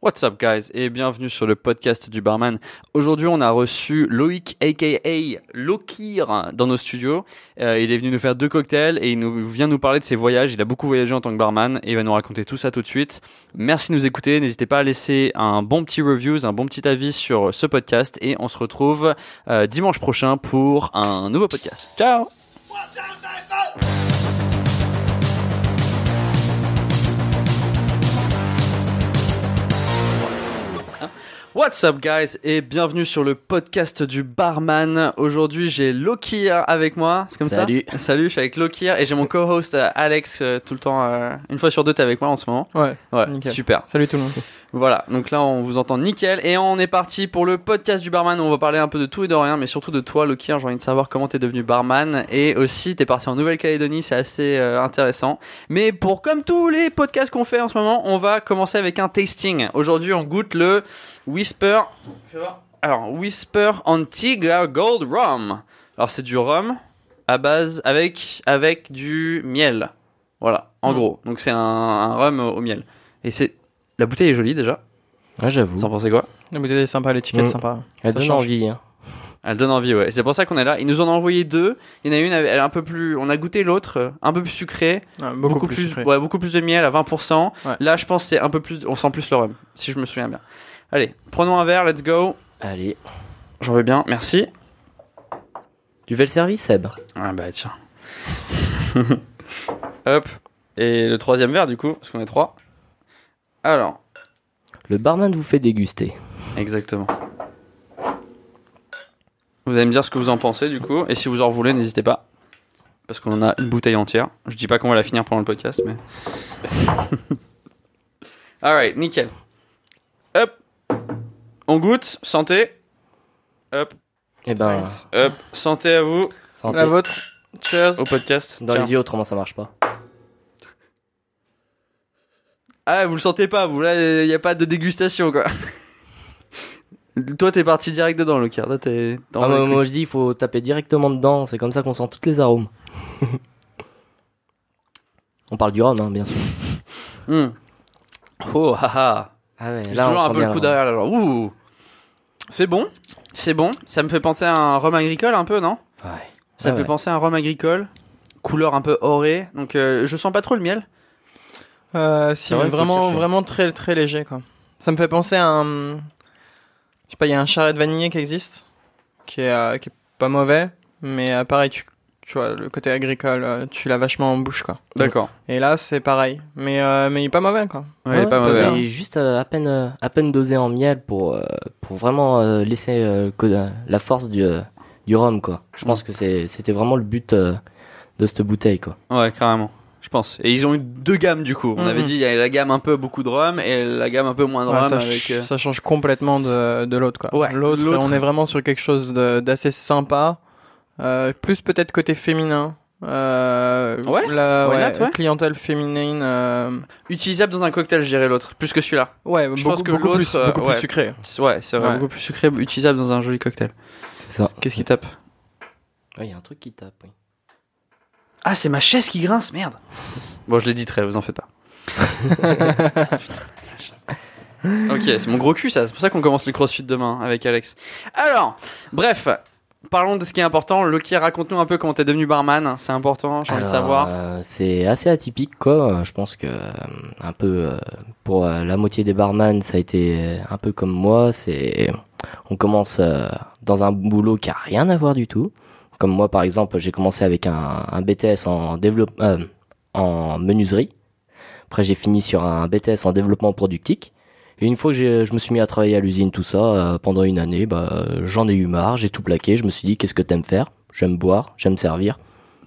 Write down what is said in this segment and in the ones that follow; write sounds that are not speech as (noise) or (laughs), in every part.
What's up guys et bienvenue sur le podcast du barman. Aujourd'hui on a reçu Loïc aka Lokir dans nos studios. Euh, il est venu nous faire deux cocktails et il nous vient nous parler de ses voyages. Il a beaucoup voyagé en tant que barman et il va nous raconter tout ça tout de suite. Merci de nous écouter. N'hésitez pas à laisser un bon petit review, un bon petit avis sur ce podcast et on se retrouve euh, dimanche prochain pour un nouveau podcast. Ciao What's up guys et bienvenue sur le podcast du barman. Aujourd'hui j'ai Lokir avec moi, c'est comme Salut. ça Salut, je suis avec Lokir et j'ai mon co-host euh, Alex euh, tout le temps, euh, une fois sur deux t'es avec moi en ce moment. Ouais, Ouais, Nickel. super. salut tout le monde. Voilà, donc là on vous entend nickel et on est parti pour le podcast du barman. On va parler un peu de tout et de rien, mais surtout de toi Lokir. J'ai envie de savoir comment t'es devenu barman et aussi t'es parti en Nouvelle-Calédonie, c'est assez euh, intéressant. Mais pour comme tous les podcasts qu'on fait en ce moment, on va commencer avec un tasting. Aujourd'hui on goûte le Whisper. Fais voir. Alors Whisper Antigua Gold Rum. Alors c'est du rhum à base avec avec du miel. Voilà, en Mm. gros. Donc c'est un, un rhum au au miel. Et c'est la bouteille est jolie déjà. Ouais, j'avoue. Vous en pensez quoi La bouteille est sympa, l'étiquette Mm. est sympa. Elle ça donne change. envie. Hein. Elle donne envie, ouais. C'est pour ça qu'on est là. Ils nous en ont envoyé deux. Il y en a une, elle est un peu plus. On a goûté l'autre, euh, un peu plus sucrée, Ouais, beaucoup, plus, sucré. ouais, beaucoup plus de miel à 20%. Ouais. Là, je pense que c'est un peu plus. On sent plus le rhum, si je me souviens bien. Allez, prenons un verre. Let's go. Allez. J'en veux bien. Merci. Tu fais le service, Seb Ah bah tiens. (laughs) Hop. Et le troisième verre du coup, parce qu'on est trois. Alors, Le barman vous fait déguster. exactement. Vous allez me dire ce que vous en pensez du coup, et si vous en voulez, n'hésitez pas. Parce qu'on en a une bouteille entière. Je dis pas qu'on va la finir pendant le podcast, mais. (laughs) Alright, nickel. Hop. On goûte, santé. Hop, Eh ben, hop, santé à vous santé. La vôtre. Cheers. au podcast. Dans les yeux, autrement ça marche pas. Ah, vous le sentez pas, vous là, il n'y a pas de dégustation quoi. (laughs) Toi, t'es parti direct dedans, Lokir. Toi, t'es. Ah, moi, je dis, il faut taper directement dedans. C'est comme ça qu'on sent toutes les arômes. (laughs) On parle du rhum, hein, bien sûr. Hmm. Oh, haha. Ah ouais, là, on toujours un peu le coup le derrière là. Ouh. C'est bon, c'est bon. Ça me fait penser à un rhum agricole un peu, non? Ouais. Ça Ah me fait ouais. penser à un rhum agricole. Couleur un peu orée. Donc, euh, je sens pas trop le miel. Euh, si, vrai, vraiment, vraiment très, très léger, quoi. Ça me fait penser à un. Je sais pas, il y a un charret de vanillé qui existe, qui est, euh, qui est pas mauvais, mais euh, pareil, tu, tu vois, le côté agricole, euh, tu l'as vachement en bouche, quoi. D'accord. Et là, c'est pareil. Mais, euh, mais il est pas mauvais, quoi. Ouais, il est pas Ouais, mauvais. bien. hein. Il est juste euh, à peine, euh, à peine dosé en miel pour, euh, pour vraiment euh, laisser que- la force du, euh, du rhum, quoi. Je pense que c'est- c'était vraiment le but euh, de cette bouteille, quoi. Ouais, carrément. Je pense. Et ils ont eu deux gammes du coup. On Mhm. avait dit il y a la gamme un peu beaucoup de rhum et la gamme un peu moins de Ouais, rhum ça, avec. ch- euh, ça change complètement de, de l'autre quoi. Ouais, l'autre, l'autre. on est vraiment sur quelque chose de- d'assez sympa, euh, plus peut-être côté féminin. Euh, Ouais, la why ouais, not, ouais. clientèle féminine. euh, Utilisable dans un cocktail, je dirais l'autre, plus que celui-là. ouais, Je beaucoup, pense que beaucoup l'autre, plus, euh, beaucoup ouais. plus sucré. Ouais, c'est vrai, Ouais. beaucoup plus sucré, utilisable dans un joli cocktail. C'est ça. Qu'est-ce qui tape? Ouais, il y a un truc qui tape, oui. Ah, c'est ma chaise qui grince, merde. Bon, je l'ai dit très, vous en faites pas. (laughs) ok, c'est mon gros cul ça, c'est pour ça qu'on commence le crossfit demain avec Alex. Alors, bref, parlons de ce qui est important. Loki, raconte-nous un peu comment t'es devenu barman, c'est important, j'ai envie de Alors, savoir. euh, c'est assez atypique, quoi. Je pense que euh, un peu euh, pour euh, la moitié des barman, ça a été un peu comme moi. C'est on commence euh, dans un boulot qui a rien à voir du tout. Comme moi, par exemple, j'ai commencé avec un, un BTS en euh, en menuiserie. Après, j'ai fini sur un BTS en développement productique. Et une fois que je me suis mis à travailler à l'usine, tout ça, euh, pendant une année, bah, j'en ai eu marre, j'ai tout plaqué. Je me suis dit, qu'est-ce que t'aimes faire? J'aime boire, j'aime servir.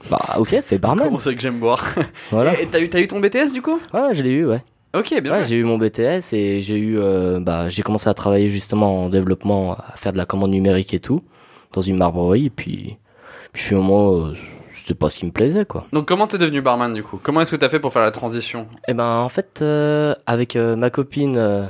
Bah, ok, fais (laughs) barman. Comment c'est que j'aime boire? Voilà. Et t'as eu, t'as eu ton BTS du coup? Ouais, je l'ai eu, ouais. Ok, bien Ouais, j'ai eu mon BTS et j'ai eu, euh, bah, j'ai commencé à travailler justement en développement, à faire de la commande numérique et tout, dans une marbrerie. Et puis, puis finalement, euh, c'était pas ce qui me plaisait, quoi. Donc comment t'es devenu barman du coup? Comment est-ce que t'as fait pour faire la transition? Et ben, en fait, euh, avec euh, ma copine euh,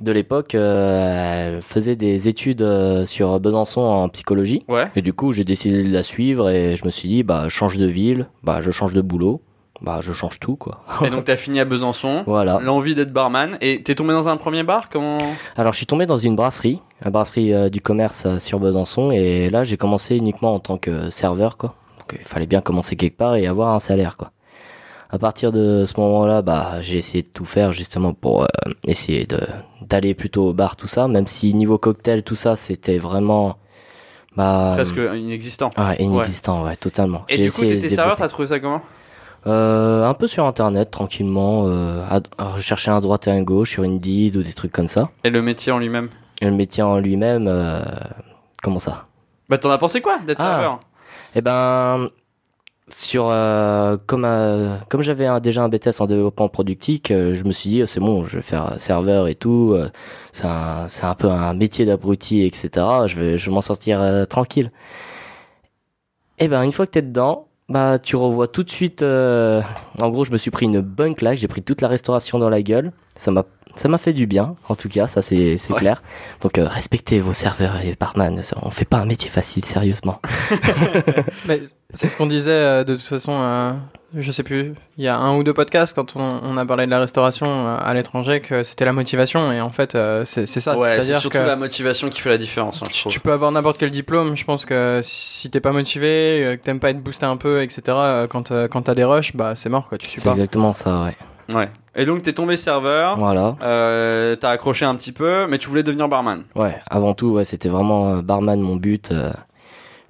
de l'époque, euh, elle faisait des études euh, sur Besançon en psychologie. Ouais. Et du coup, j'ai décidé de la suivre et je me suis dit, bah, change de ville, bah, je change de boulot. Bah je change tout quoi. Et donc t'as fini à Besançon. Voilà. L'envie d'être barman. Et t'es tombé dans un premier bar? Comment? Alors je suis tombé dans une brasserie, la brasserie euh, du commerce euh, sur Besançon, et là j'ai commencé uniquement en tant que serveur quoi. Donc il fallait bien commencer quelque part et avoir un salaire quoi. À partir de ce moment-là, bah j'ai essayé de tout faire justement pour euh, essayer de d'aller plutôt au bar tout ça, même si niveau cocktail tout ça c'était vraiment bah Presque inexistant. ah, inexistant ouais, totalement. Et du coup, t'étais serveur, t'as trouvé ça comment? Euh, un peu sur internet tranquillement, euh, à, à rechercher à droite et à gauche sur Indeed ou des trucs comme ça. Et le métier en lui-même Et le métier en lui-même, euh, comment ça? Bah t'en as pensé quoi d'être Ah. serveur? Eh ben, sur euh, comme euh, comme j'avais un- déjà un BTS en développement productique, euh, je me suis dit c'est bon, je vais faire serveur et tout. euh, c'est un c'est un peu un métier d'abruti, etc. Je vais je vais m'en sortir tranquille. Eh ben, une fois que t'es dedans, bah tu revois tout de suite. euh, en gros, je me suis pris une bonne claque. J'ai pris toute la restauration dans la gueule. Ça m'a ça m'a fait du bien, en tout cas, ça c'est c'est Ouais. clair. Donc euh, respectez vos serveurs et barman. On fait pas un métier facile, sérieusement. (laughs) Mais c'est ce qu'on disait euh, de toute façon, je sais plus, il y a un ou deux podcasts quand on, on a parlé de la restauration euh, à l'étranger que c'était la motivation et en fait euh, c'est c'est ça. Ouais, c'est surtout que la motivation qui fait la différence, hein, je tu, peux avoir n'importe quel diplôme, je pense que si t'es pas motivé, euh, que t'aimes pas être boosté un peu, etc. Quand, quand t'as des rushs, bah c'est mort quoi, tu suis C'est pas. exactement ça, ouais. Ouais. Et donc t'es tombé serveur, Voilà. euh, t'as accroché un petit peu, mais tu voulais devenir barman. Ouais, avant tout, ouais, c'était vraiment barman mon but. euh.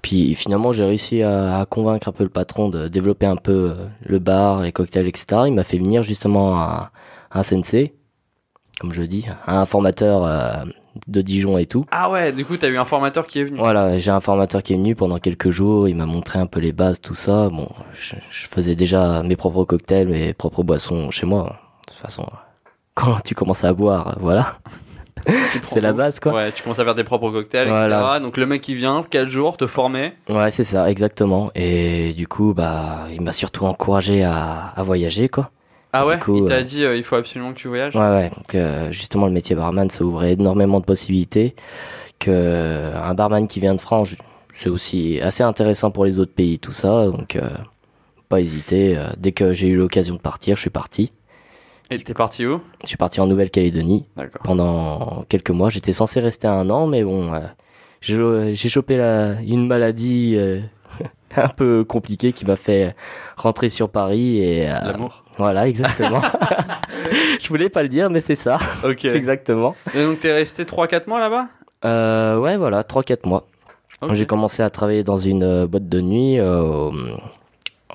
Puis finalement, j'ai réussi à, à convaincre un peu le patron de développer un peu euh, le bar, les cocktails, etc. Il m'a fait venir justement un, un sensei, comme je dis, un formateur euh, de Dijon et tout. Ah ouais, du coup t'as eu un formateur qui est venu. Voilà, j'ai un formateur qui est venu pendant quelques jours, il m'a montré un peu les bases, tout ça. Bon, je, je faisais déjà mes propres cocktails, mes propres boissons chez moi. De toute façon, quand tu commences à boire, voilà, c'est la base quoi. Ouais, tu commences à faire tes propres cocktails, Voilà. etc. Donc le mec qui vient, 4 jours, te former. Ouais, c'est ça, exactement. Et du coup, bah, il m'a surtout encouragé à, à voyager, quoi. Ah ouais? Du coup, Il t'a euh, dit euh, il faut absolument que tu voyages? Ouais, ouais. Que justement, le métier barman, ça ouvrait énormément de possibilités. Que un barman qui vient de France, c'est aussi assez intéressant pour les autres pays, tout ça. Donc, euh, pas hésiter. Euh, Dès que j'ai eu l'occasion de partir, je suis parti. Et t'es parti où? Je suis parti en Nouvelle-Calédonie pendant quelques mois. J'étais censé rester un an, mais bon, euh, j'ai chopé la, une maladie euh, (laughs) un peu compliquée qui m'a fait rentrer sur Paris et euh, L'amour. voilà, exactement. (laughs) Je voulais pas le dire, mais c'est ça, Ok. (laughs) exactement. Et donc t'es resté 3-4 mois là-bas? Ouais, voilà, 3-4 mois. J'ai commencé à travailler dans une boîte de nuit.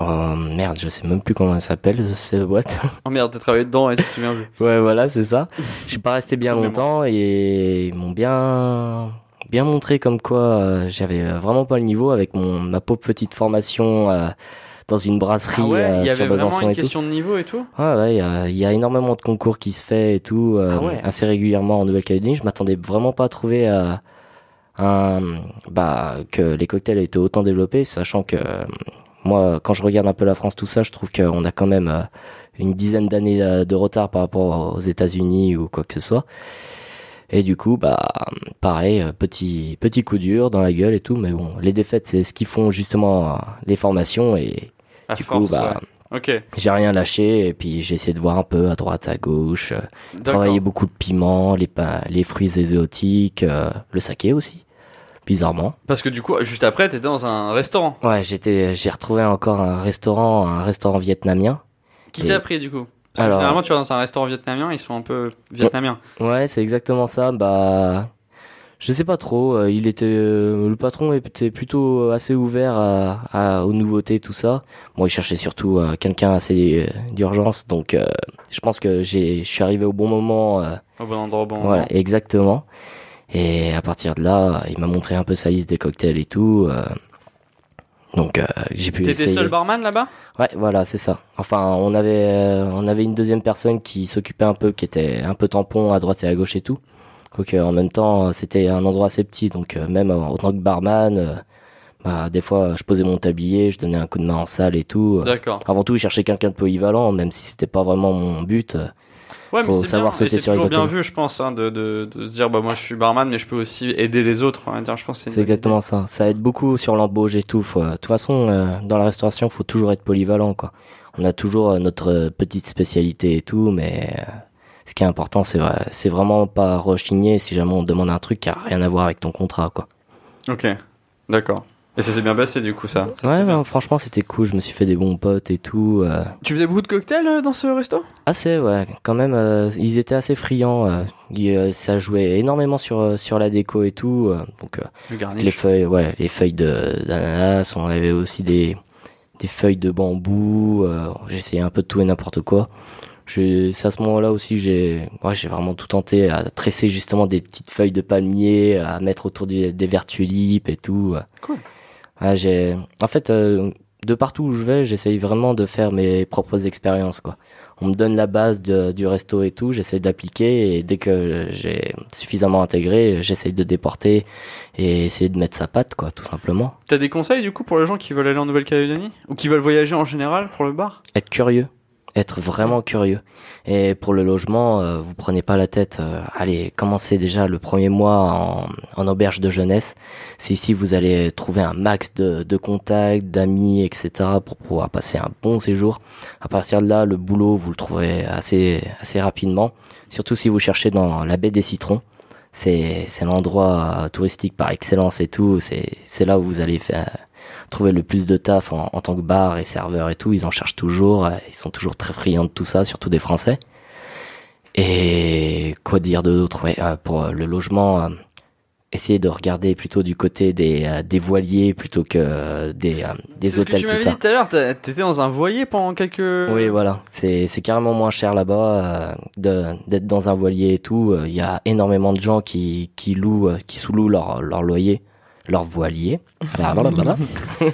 Euh, oh, merde, je sais même plus comment elle s'appelle cette boîte. (laughs) Oh merde, t'as travaillé dedans et tu te souviens plus. Ouais, voilà, c'est ça. Je suis pas resté bien longtemps et ils m'ont bien bien montré comme quoi euh, j'avais euh, vraiment pas le niveau avec mon ma pauvre petite formation euh, dans une brasserie Ah ouais, euh, il y sur avait vraiment une tout. question de niveau et tout? Ouais, ouais, il y a, y énormément de concours qui se fait et tout, euh, Ah ouais. assez régulièrement en Nouvelle-Calédonie. Je m'attendais vraiment pas à trouver euh, un, bah, que les cocktails étaient autant développés, sachant que euh, moi, quand je regarde un peu la France, tout ça, je trouve qu'on a quand même euh, une dizaine d'années euh, de retard par rapport aux États-Unis ou quoi que ce soit. Et du coup, bah, pareil, euh, petit, petit coup dur dans la gueule et tout, mais bon, les défaites, c'est ce qui font justement les formations et À du force, coup, bah, ouais. J'ai rien lâché et puis j'ai essayé de voir un peu à droite, à gauche, travailler beaucoup de piment, les, les fruits exotiques, euh, le saké aussi, bizarrement. Parce que du coup, juste après, t'étais dans un restaurant. Ouais, j'étais, j'ai retrouvé encore un restaurant, un restaurant vietnamien. Qui Et- t'a appris du coup? Parce que généralement, tu vas dans un restaurant vietnamien, ils sont un peu vietnamiens. Ouais, c'est exactement ça. Bah, je sais pas trop. euh, Il était, euh, le patron était plutôt assez ouvert à, à- aux nouveautés, tout ça. Bon, il cherchait surtout euh, quelqu'un assez d'urgence, donc euh, je pense que j'ai, je suis arrivé au bon moment. euh, Au bon endroit, au bon Voilà, moment. exactement. Et à partir de là, il m'a montré un peu sa liste des cocktails et tout. euh, donc euh, j'ai pu T'étais seul barman là-bas? Ouais, voilà, c'est ça. Enfin, on avait euh, on avait une deuxième personne qui s'occupait un peu, qui était un peu tampon à droite et à gauche et tout. Donc en même temps, c'était un endroit assez petit, donc euh, même en tant que barman, euh, bah des fois je posais mon tablier, je donnais un coup de main en salle et tout. D'accord. Avant tout, je cherchais quelqu'un de polyvalent, même si c'était pas vraiment mon but. Euh, Ouais, mais Faut c'est savoir bien, sauter c'est sur les toujours bien occasions. vu, je pense, hein, de, de, de se dire, bah moi je suis barman, mais je peux aussi aider les autres. Dire, je pense c'est C'est exactement ça. Ça aide beaucoup sur l'embauche et tout. Faut- De toute façon, euh, dans la restauration, faut toujours être polyvalent, quoi. On a toujours euh, notre euh, petite spécialité et tout, mais euh, ce qui est important, c'est vrai, c'est vraiment pas rechigner si jamais on demande un truc qui a rien à voir avec ton contrat, quoi. Ok, d'accord. Et ça s'est bien passé du coup, ça. Ça, ouais, ouais, franchement, c'était cool. Je me suis fait des bons potes et tout. euh. Tu faisais beaucoup de cocktails euh, dans ce resto? Assez, ouais. Quand même, euh, ils étaient assez friands. euh. Ils, euh, ça jouait énormément sur sur la déco et tout. euh. donc euh, Le garnish. les feuilles, ouais, les feuilles de d'ananas. On avait aussi des des feuilles de bambou. euh, J'essayais un peu de tout et n'importe quoi. Je- C'est à ce moment-là aussi que j'ai ouais, j'ai vraiment tout tenté à tresser justement des petites feuilles de palmier, à mettre autour du- des verres tulipes et tout. Cool. J'ai en fait euh, de partout où je vais, j'essaye vraiment de faire mes propres expériences quoi. On me donne la base de- du resto et tout, j'essaie d'appliquer et dès que j'ai suffisamment intégré, j'essaye de déporter et essayer de mettre sa patte quoi, tout simplement. T'as des conseils du coup pour les gens qui veulent aller en Nouvelle-Calédonie Ou qui veulent voyager en général pour le bar? Être curieux, être vraiment curieux. Et pour le logement, euh, vous prenez pas la tête. euh, allez, commencez déjà le premier mois en, en auberge de jeunesse. C'est ici vous allez trouver un max de, de contacts, d'amis, etc. pour pouvoir passer un bon séjour. À partir de là, le boulot vous le trouverez assez assez rapidement. Surtout si vous cherchez dans la baie des Citrons. C'est c'est l'endroit euh, touristique par excellence et tout. C'est c'est là où vous allez faire trouver le plus de taf en, en tant que bar et serveur et tout. Ils en cherchent toujours. euh, Ils sont toujours très friands de tout ça, surtout des Français. Et quoi dire d'autre ouais, euh, Pour euh, le logement, essayez de regarder plutôt du côté des, des voiliers plutôt que des, des ce que hôtels, tu tout m'avais ça. dit tout à l'heure, t'étais dans un voilier pendant quelques. Oui, voilà. C'est c'est carrément moins cher là-bas de d'être dans un voilier et tout. Il y a énormément de gens qui qui louent, qui sous-louent leur leur loyer, leur voilier. Ouais.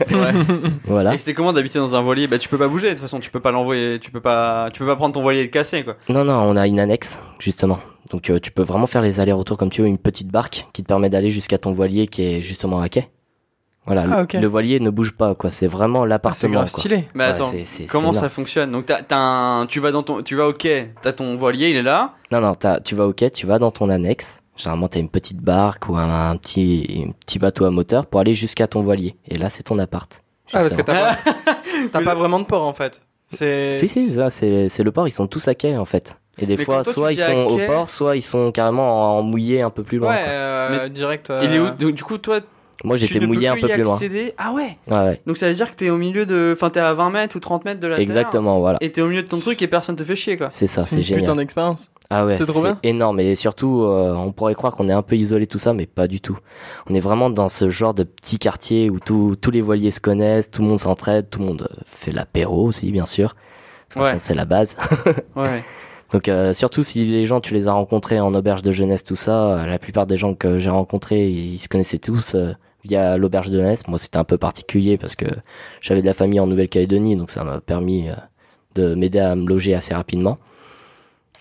voilà. Et c'était comment d'habiter dans un voilier? Bah tu peux pas bouger de toute façon, tu peux pas l'envoyer, tu peux pas, tu peux pas prendre ton voilier et le casser quoi. Non, non, on a une annexe, justement. Donc euh, tu peux vraiment faire les allers-retours comme tu veux, une petite barque qui te permet d'aller jusqu'à ton voilier qui est justement à quai. Voilà, Ah, le, voilier ne bouge pas, quoi. C'est vraiment Ah, c'est l'appartement. grave quoi. stylé. Mais Ouais, attends, c'est- c'est- comment c'est ça fonctionne? Donc t'as, t'as un, tu vas dans ton, tu vas au quai, t'as ton voilier, il est là. Non, non, t'as- tu vas au quai, tu vas dans ton annexe. Généralement, t'as une petite barque ou un, un petit, un petit bateau à moteur pour aller jusqu'à ton voilier. Et là, c'est ton appart. Ah, parce que t'as pas, (laughs) vraiment de port en fait. C'est. Si, si, ça, c'est le port. Ils sont tous à quai, en fait. Et des Mais fois, toi, tu soit ils sont au port, soit ils sont carrément en mouillé un peu plus loin. Ouais, quoi. euh, direct. Il est où euh, Donc, Du coup toi, Moi, j'étais mouillé un peu y plus loin. Ah ouais. Ouais, ouais. Donc ça veut dire que t'es au milieu de, enfin t'es à 20 mètres ou 30 mètres de la terre. Exactement, voilà. Et t'es au milieu de ton truc et personne te fait chier quoi. C'est ça, C'est c'est une génial. putain d'expérience. Ah ouais, C'est trop bien. c'est énorme et surtout euh, on pourrait croire qu'on est un peu isolé tout ça mais pas du tout. On est vraiment dans ce genre de petit quartier où tout- tous les voiliers se connaissent, tout le monde s'entraide, tout le monde euh, fait l'apéro aussi bien sûr. De toute Ouais. façon, c'est la base. (laughs) Ouais. Donc euh, surtout si les gens tu les as rencontrés en auberge de jeunesse tout ça, euh, la plupart des gens que j'ai rencontrés, ils se connaissaient tous euh, via l'auberge de jeunesse. Moi c'était un peu particulier parce que j'avais de la famille en Nouvelle-Calédonie donc ça m'a permis euh, de m'aider à me loger assez rapidement.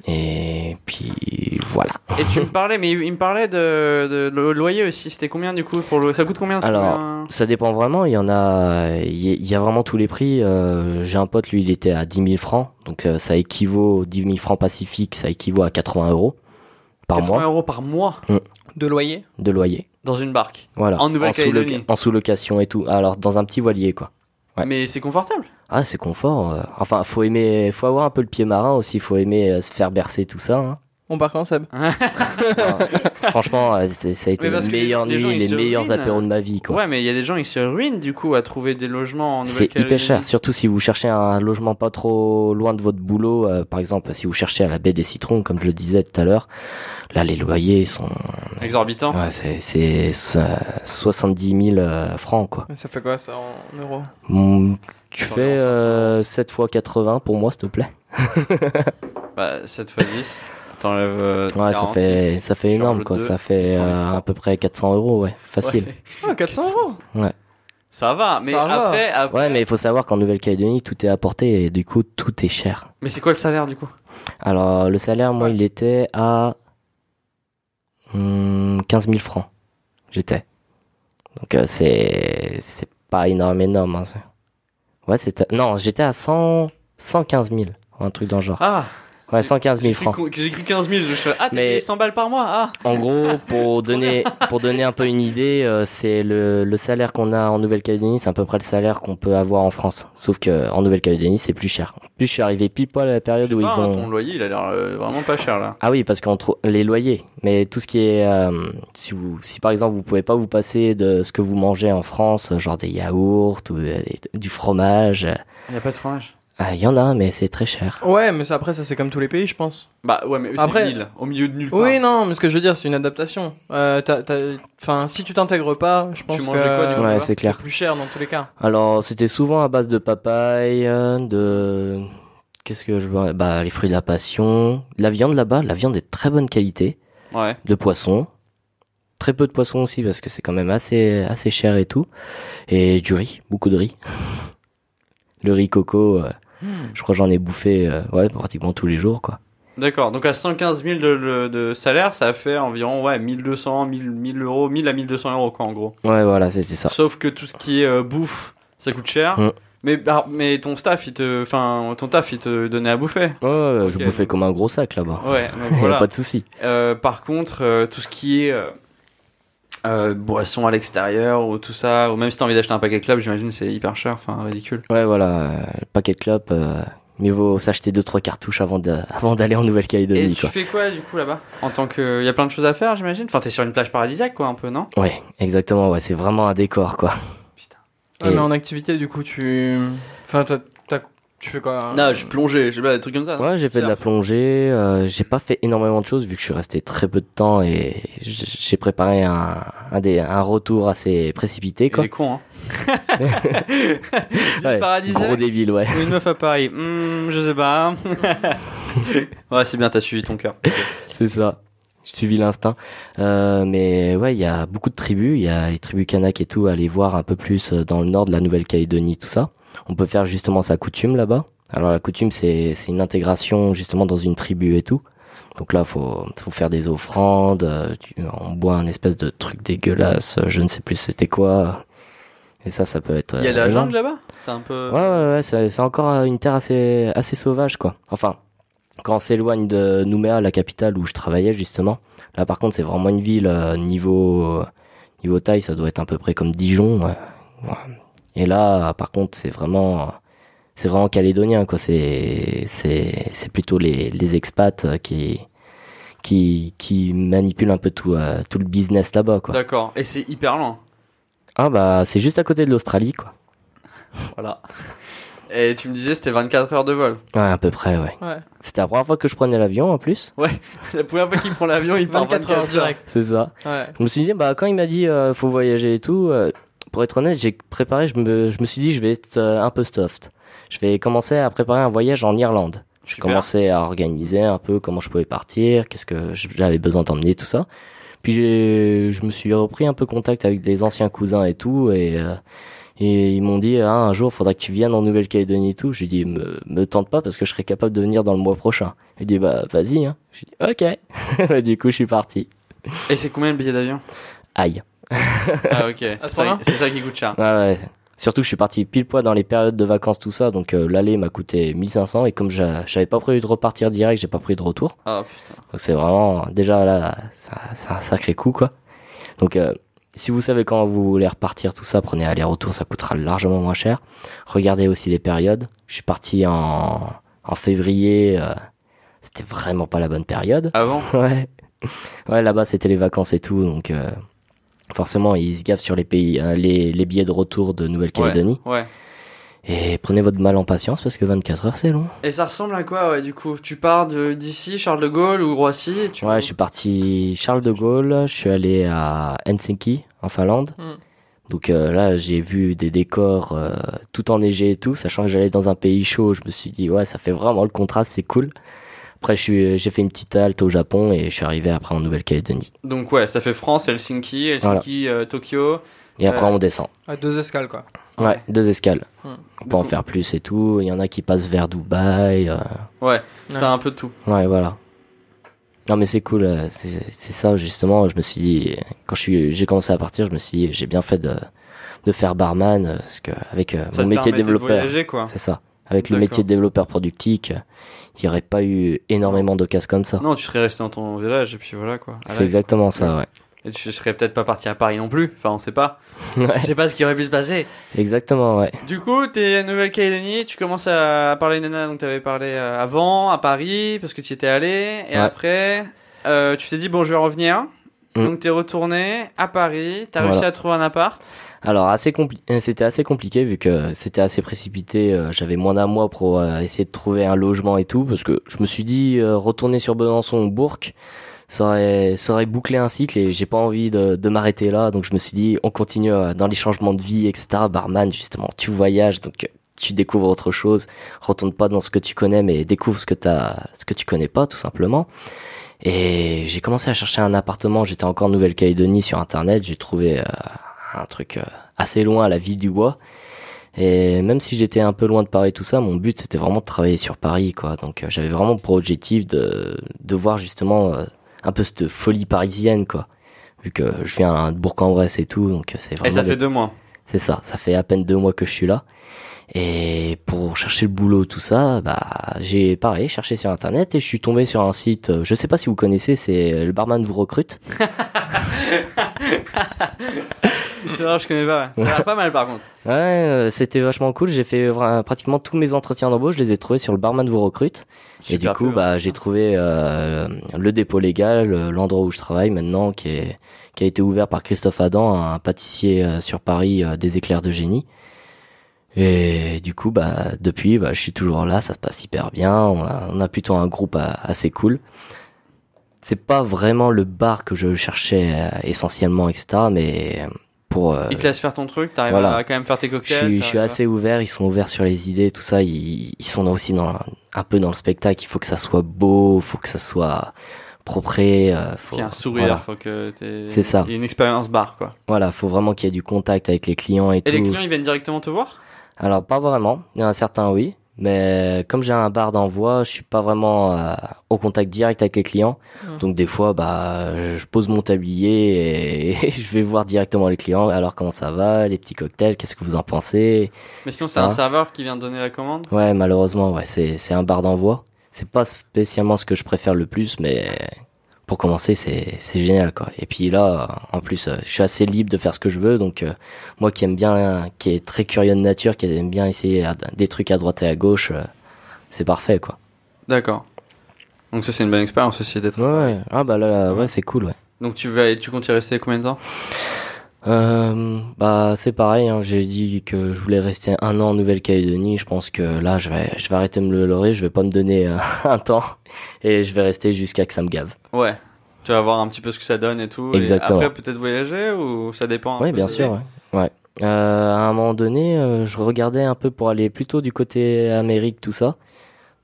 Et puis voilà. Et tu me parlais, mais il me parlait de, de le loyer aussi. C'était combien du coup pour le, ça coûte combien Alors, Ça dépend vraiment. Il y en a, il y a vraiment tous les prix. Euh, J'ai un pote, lui, il était à 10 000 francs. Donc euh, ça équivaut 10 000 francs pacifiques, ça équivaut à 80 euros par 80 mois euros par mois? De loyer. de loyer. dans une barque. Voilà. En Nouvelle-Calédonie. En sous-location et tout. Alors dans un petit voilier quoi. Ouais. Mais c'est confortable. Ah c'est confort. euh. Enfin faut aimer, faut avoir un peu le pied marin aussi. Faut aimer euh, se faire bercer tout ça. hein. On part quand, Seb (laughs) franchement, euh, c'est- ça a été Mais parce les que les- meilleurs ruinent. apéros de ma vie quoi. Ouais, mais il y a des gens qui se ruinent du coup à trouver des logements en C'est hyper cher, surtout si vous cherchez un logement pas trop loin de votre boulot. euh, par exemple, si vous cherchez à la baie des Citrons, comme je le disais tout à l'heure, là les loyers sont, Exorbitant. ouais, c'est c'est euh, 70 000 euh, francs quoi. Ça fait quoi ça en euros? Mm, Tu fais les 500 euh, 7 fois 80 pour moi, s'il te plaît. Bah 7 x 10, t'enlèves. euh, Ouais, ça 46. fait ça fait énorme quoi. Ça fait euh, à peu près 400 euros, ouais, facile. Ouais. Ah, 400 euros Ouais. Ça va, mais Ça va. après, après- Ouais, mais il faut savoir qu'en Nouvelle-Calédonie, tout est apporté et du coup, tout est cher. Mais c'est quoi le salaire du coup? Alors, le salaire, moi, Ouais. il était à hum, 15 000 francs. J'étais. Donc, euh, c'est c'est pas énorme, énorme. Hein, ouais, c'était. Non, j'étais à 100, 115 000, un truc dans le genre. Ah, Ouais, 115 000 J'ai écrit francs. J'ai écrit 15 000. Je fais, ah, Mais- payé 100 balles par mois. Ah. En gros, pour (laughs) donner, pour donner un peu une idée, euh, c'est le, le salaire qu'on a en Nouvelle-Calédonie, c'est à peu près le salaire qu'on peut avoir en France. Sauf que en Nouvelle-Calédonie, c'est plus cher. En plus, je suis arrivé pile poil à la période où pas, ils hein, ont. ton loyer, il a l'air euh, vraiment pas cher là. Ah oui, parce qu'on trouve les loyers. Mais tout ce qui est, euh, si vous, si par exemple vous pouvez pas vous passer de ce que vous mangez en France, genre des yaourts ou des- du fromage, Il y a pas de fromage. Ah, il y en a, mais c'est très cher. Ouais, mais ça, après, ça c'est comme tous les pays, je pense. Bah ouais, mais eux, c'est Après- une île, au milieu de nulle part. Oui, non, mais ce que je veux dire, c'est une adaptation. Euh, t'as- t'as- Enfin, si tu t'intègres pas, je pense mangeais que quoi, du coup, Ouais, c'est clair. plus cher dans tous les cas. Alors, c'était souvent à base de papaye, de qu'est-ce que je vois? Bah, les fruits de la passion, la viande là-bas, la viande est de très bonne qualité, Ouais. de poisson. Très peu de poisson aussi parce que c'est quand même assez assez cher et tout. Et du riz, beaucoup de riz. (laughs) Le riz coco, euh, je crois que j'en ai bouffé euh, ouais, pratiquement tous les jours quoi. D'accord, donc à 115 000 de, de- de salaire, ça fait environ ouais, 1200, 1000, 1000 euros, 1000 à 1200 euros quoi en gros. Ouais, voilà, c'était ça. Sauf que tout ce qui est euh, bouffe, ça coûte cher. Mm. Mais, bah, mais ton staff, il te, enfin, ton taf, il te donnait à bouffer. Ouais, ouais, je bouffais comme un gros sac là-bas. Ouais, donc (laughs) voilà. pas de souci. Euh, par contre, euh, tout ce qui est euh, euh, boisson à l'extérieur ou tout ça, ou même si t'as envie d'acheter un paquet de clubs, j'imagine c'est hyper cher, enfin ridicule. Ouais, voilà, euh, le paquet de clopes, euh, mieux vaut s'acheter deux trois cartouches avant de, (laughs) avant d'aller en Et Nouvelle-Calédonie tu quoi. fais quoi du coup là-bas? En tant que, il y a plein de choses à faire, j'imagine? Enfin, t'es sur une plage paradisiaque quoi, un peu, non? Ouais, exactement, ouais, c'est vraiment un décor quoi. Ouais, Et- mais en activité, du coup, tu. Enfin, t'as- t'as- tu fais quoi Non, je plongeais, je sais pas, des trucs comme ça. non Ouais, j'ai fait de la plongée, euh, j'ai pas fait énormément de choses vu que je suis resté très peu de temps et j'ai préparé un, un, des, un retour assez précipité Il quoi. est con, hein. (laughs) Ouais, paradisiaque gros débile, ouais. ou une meuf à Paris Hmm, Je sais pas. (laughs) ouais, c'est bien, t'as suivi ton cœur. C'est ça. J'ai suivi l'instinct. Euh, mais ouais, il y a beaucoup de tribus. Il y a les tribus Kanak et tout à aller voir un peu plus euh, dans le nord de la Nouvelle-Calédonie, tout ça. On peut faire justement sa coutume là-bas. Alors la coutume, c'est c'est une intégration justement dans une tribu et tout. Donc là, faut faut faire des offrandes. euh, tu- on boit un espèce de truc dégueulasse. euh, Je ne sais plus c'était quoi. Et ça, ça peut être. Il y a euh, la jungle là-bas? C'est un peu. Ouais, ouais, ouais, c'est c'est encore une terre assez, assez sauvage, quoi. Enfin, quand on s'éloigne de Nouméa, la capitale où je travaillais, justement, là, par contre, c'est vraiment une ville, euh, niveau, niveau taille, ça doit être à peu près comme Dijon. ouais. Ouais. Et là, par contre, c'est vraiment, c'est vraiment calédonien, quoi. C'est, c'est, c'est plutôt les, les expats euh, qui, qui, qui manipulent un peu tout, euh, tout le business là-bas, quoi. D'accord. Et c'est hyper loin. Ah, bah, c'est juste à côté de l'Australie, quoi. (laughs) Voilà. Et tu me disais c'était 24 heures de vol. Ouais, à peu près, ouais. Ouais. C'était la première fois que je prenais l'avion, en plus. (laughs) La première fois qu'il prend l'avion, il part 24 heures direct. C'est ça. Ouais. Je me suis dit, bah, quand il m'a dit euh, faut voyager et tout, euh, pour être honnête, j'ai préparé, je me, je me suis dit, je vais être euh, un peu soft. Je vais commencer à préparer un voyage en Irlande. Je Super. commençais à organiser un peu comment je pouvais partir, qu'est-ce que j'avais besoin d'emmener, tout ça. Puis je me suis repris un peu contact avec des anciens cousins et tout, et, euh, et ils m'ont dit, ah, un jour, faudra que tu viennes en Nouvelle-Calédonie et tout. J'ai dit, me, me tente pas parce que je serais capable de venir dans le mois prochain. J'ai dit, bah, vas-y, hein. J'ai dit, ok. (laughs) Bah, du coup, je suis parti. Et c'est combien le billet d'avion? Aïe. Ah ok. C'est ce ça, qui coûte cher. Ouais, ouais. Surtout que je suis parti pile poids dans les périodes de vacances, tout ça. Donc euh, l'aller m'a coûté 1500 et comme j'a- j'avais pas prévu de repartir direct, j'ai pas pris de retour. Ah putain. Donc c'est vraiment déjà là, ça- c'est un sacré coup quoi. Donc euh, si vous savez quand vous voulez repartir, tout ça, prenez aller-retour, ça coûtera largement moins cher. Regardez aussi les périodes. Je suis parti en, en février. euh, C'était vraiment pas la bonne période. Avant (laughs) Ouais. Ouais, là-bas, c'était les vacances et tout, donc euh, forcément, ils se gaffent sur les pays, hein, les, les billets de retour de Nouvelle-Calédonie. Ouais. Et prenez votre mal en patience parce que 24 heures, c'est long. Et ça ressemble à quoi ouais du coup? Tu pars d'ici Charles de Gaulle ou Roissy tu Ouais, je suis parti Charles de Gaulle, je suis allé à Helsinki, en Finlande. Mm. Donc euh, là, j'ai vu des décors euh, tout enneigés et tout, sachant que j'allais dans un pays chaud. Je me suis dit, ouais, ça fait vraiment le contraste, c'est cool. Après, je suis- j'ai fait une petite halte au Japon et je suis arrivé après en Nouvelle-Calédonie. Donc ouais, ça fait France, Helsinki, Helsinki, euh, Tokyo. Et après, Euh, on descend. À deux escales, quoi. Ouais, deux escales. Hmm. On peut en coup- faire plus et tout. Il y en a qui passent vers Dubaï. euh, Ouais, Ouais. t'as un peu de tout. Ouais, voilà. Non, mais c'est cool. C'est ça, justement. Je me suis dit, quand je suis- j'ai commencé à partir, je me suis dit, j'ai bien fait de, de faire barman. Parce que, avec Ça mon te métier de développeur. C'est ça. Avec le métier de développeur productique, il n'y aurait pas eu énormément d'occasions comme ça. Non, tu serais resté dans ton village et puis voilà quoi. C'est exactement ça, ouais. Et tu serais peut-être pas parti à Paris non plus. Enfin, on sait pas. (laughs) Ouais, Je sais pas ce qui aurait pu se passer. exactement, ouais. Du coup, t'es à Nouvelle-Calédonie, tu commences à parler Nana, donc t'avais parlé euh, avant, à Paris, parce que tu y étais allé, et Ouais. après, euh, tu t'es dit, bon, je vais revenir. Mm. Donc t'es retourné à Paris, t'as Voilà. réussi à trouver un appart. Alors assez euh, c'était assez compliqué vu que c'était assez précipité. euh, J'avais moins d'un mois pour euh, essayer de trouver un logement et tout parce que je me suis dit retourner sur Besançon ou Bourg, ça aurait, ça aurait bouclé un cycle et j'ai pas envie de, de m'arrêter là. Donc je me suis dit on continue dans les changements de vie, etc. Barman justement, tu voyages donc tu découvres autre chose. Retourne pas dans ce que tu connais mais découvre ce que t'as, ce que tu connais pas tout simplement. Et j'ai commencé à chercher un appartement. J'étais encore en Nouvelle-Calédonie sur internet. J'ai trouvé euh, un truc euh, assez loin à la ville du bois. Et même si j'étais un peu loin de Paris, tout ça, mon but c'était vraiment de travailler sur Paris, quoi. Donc euh, j'avais vraiment pour objectif de, de voir justement euh, un peu cette folie parisienne, quoi. Vu que je viens de Bourg-en-Bresse et tout, donc c'est Et vraiment. ça des- fait deux mois. C'est ça, ça fait à peine deux mois que je suis là. Et pour chercher le boulot, tout ça, bah j'ai pareil cherché sur internet et je suis tombé sur un site. Je sais pas si vous connaissez, c'est le barman vous recrute. (laughs) non, je connais pas. ouais. Ça a l'air pas mal par contre. Ouais, euh, c'était vachement cool. J'ai fait pratiquement tous mes entretiens d'embauche, je les ai trouvés sur le barman vous recrute. et du Super coup, cool, bah ouais. j'ai trouvé euh, le dépôt légal, euh, l'endroit où je travaille maintenant, qui est qui a été ouvert par Christophe Adam, un pâtissier euh, sur Paris euh, des éclairs de génie. Et du coup, bah depuis, bah je suis toujours là, ça se passe hyper bien. On a, on a plutôt un groupe assez cool. C'est pas vraiment le bar que je cherchais essentiellement, etc. Mais pour euh, Ils te laissent faire ton truc, t'arrives voilà. à quand même faire tes je cocktails. suis, je suis assez ouvert, ils sont ouverts sur les idées, tout ça. Ils, ils sont aussi dans, un peu dans le spectacle. Il faut que ça soit beau, il faut que ça soit propre. euh, faut, Qu'il y ait un sourire, Voilà, faut que. C'est ça. Il y ait une expérience bar quoi. voilà, faut vraiment qu'il y ait du contact avec les clients et, Et tout. les clients ils viennent directement te voir? Alors pas vraiment. Il y en a certains oui, mais comme j'ai un bar d'envoi, je suis pas vraiment euh, au contact direct avec les clients. Mhm. Donc des fois, bah, je pose mon tablier et, (laughs) je vais voir directement les clients. Alors comment ça va, les petits cocktails, qu'est-ce que vous en pensez? Mais sinon c'est un serveur qui vient donner la commande? Ouais, malheureusement, ouais, c'est c'est un bar d'envoi. C'est pas spécialement ce que je préfère le plus, mais pour commencer, c'est génial quoi. Et puis là, en plus, euh, je suis assez libre de faire ce que je veux, donc euh, moi qui aime bien, qui est très curieux de nature, qui aime bien essayer des trucs à droite et à gauche, euh, c'est parfait quoi. D'accord. Donc ça c'est une bonne expérience aussi d'être. Ouais, ouais. ah bah là, ouais, c'est cool, ouais. Donc tu vas, tu comptes y rester combien de temps? Euh, bah c'est pareil, hein, j'ai dit que je voulais rester un an en Nouvelle-Calédonie. Je pense que là, je vais, je vais arrêter de me le leurrer, je vais pas me donner euh, (laughs) un temps et je vais rester jusqu'à que ça me gave. Ouais. Tu vas voir un petit peu ce que ça donne et tout. et Exactement. après peut-être voyager ou ça dépend. Oui, bien sûr. Ouais. Ouais. Euh, à un moment donné, euh, je regardais un peu pour aller plutôt du côté Amérique, tout ça.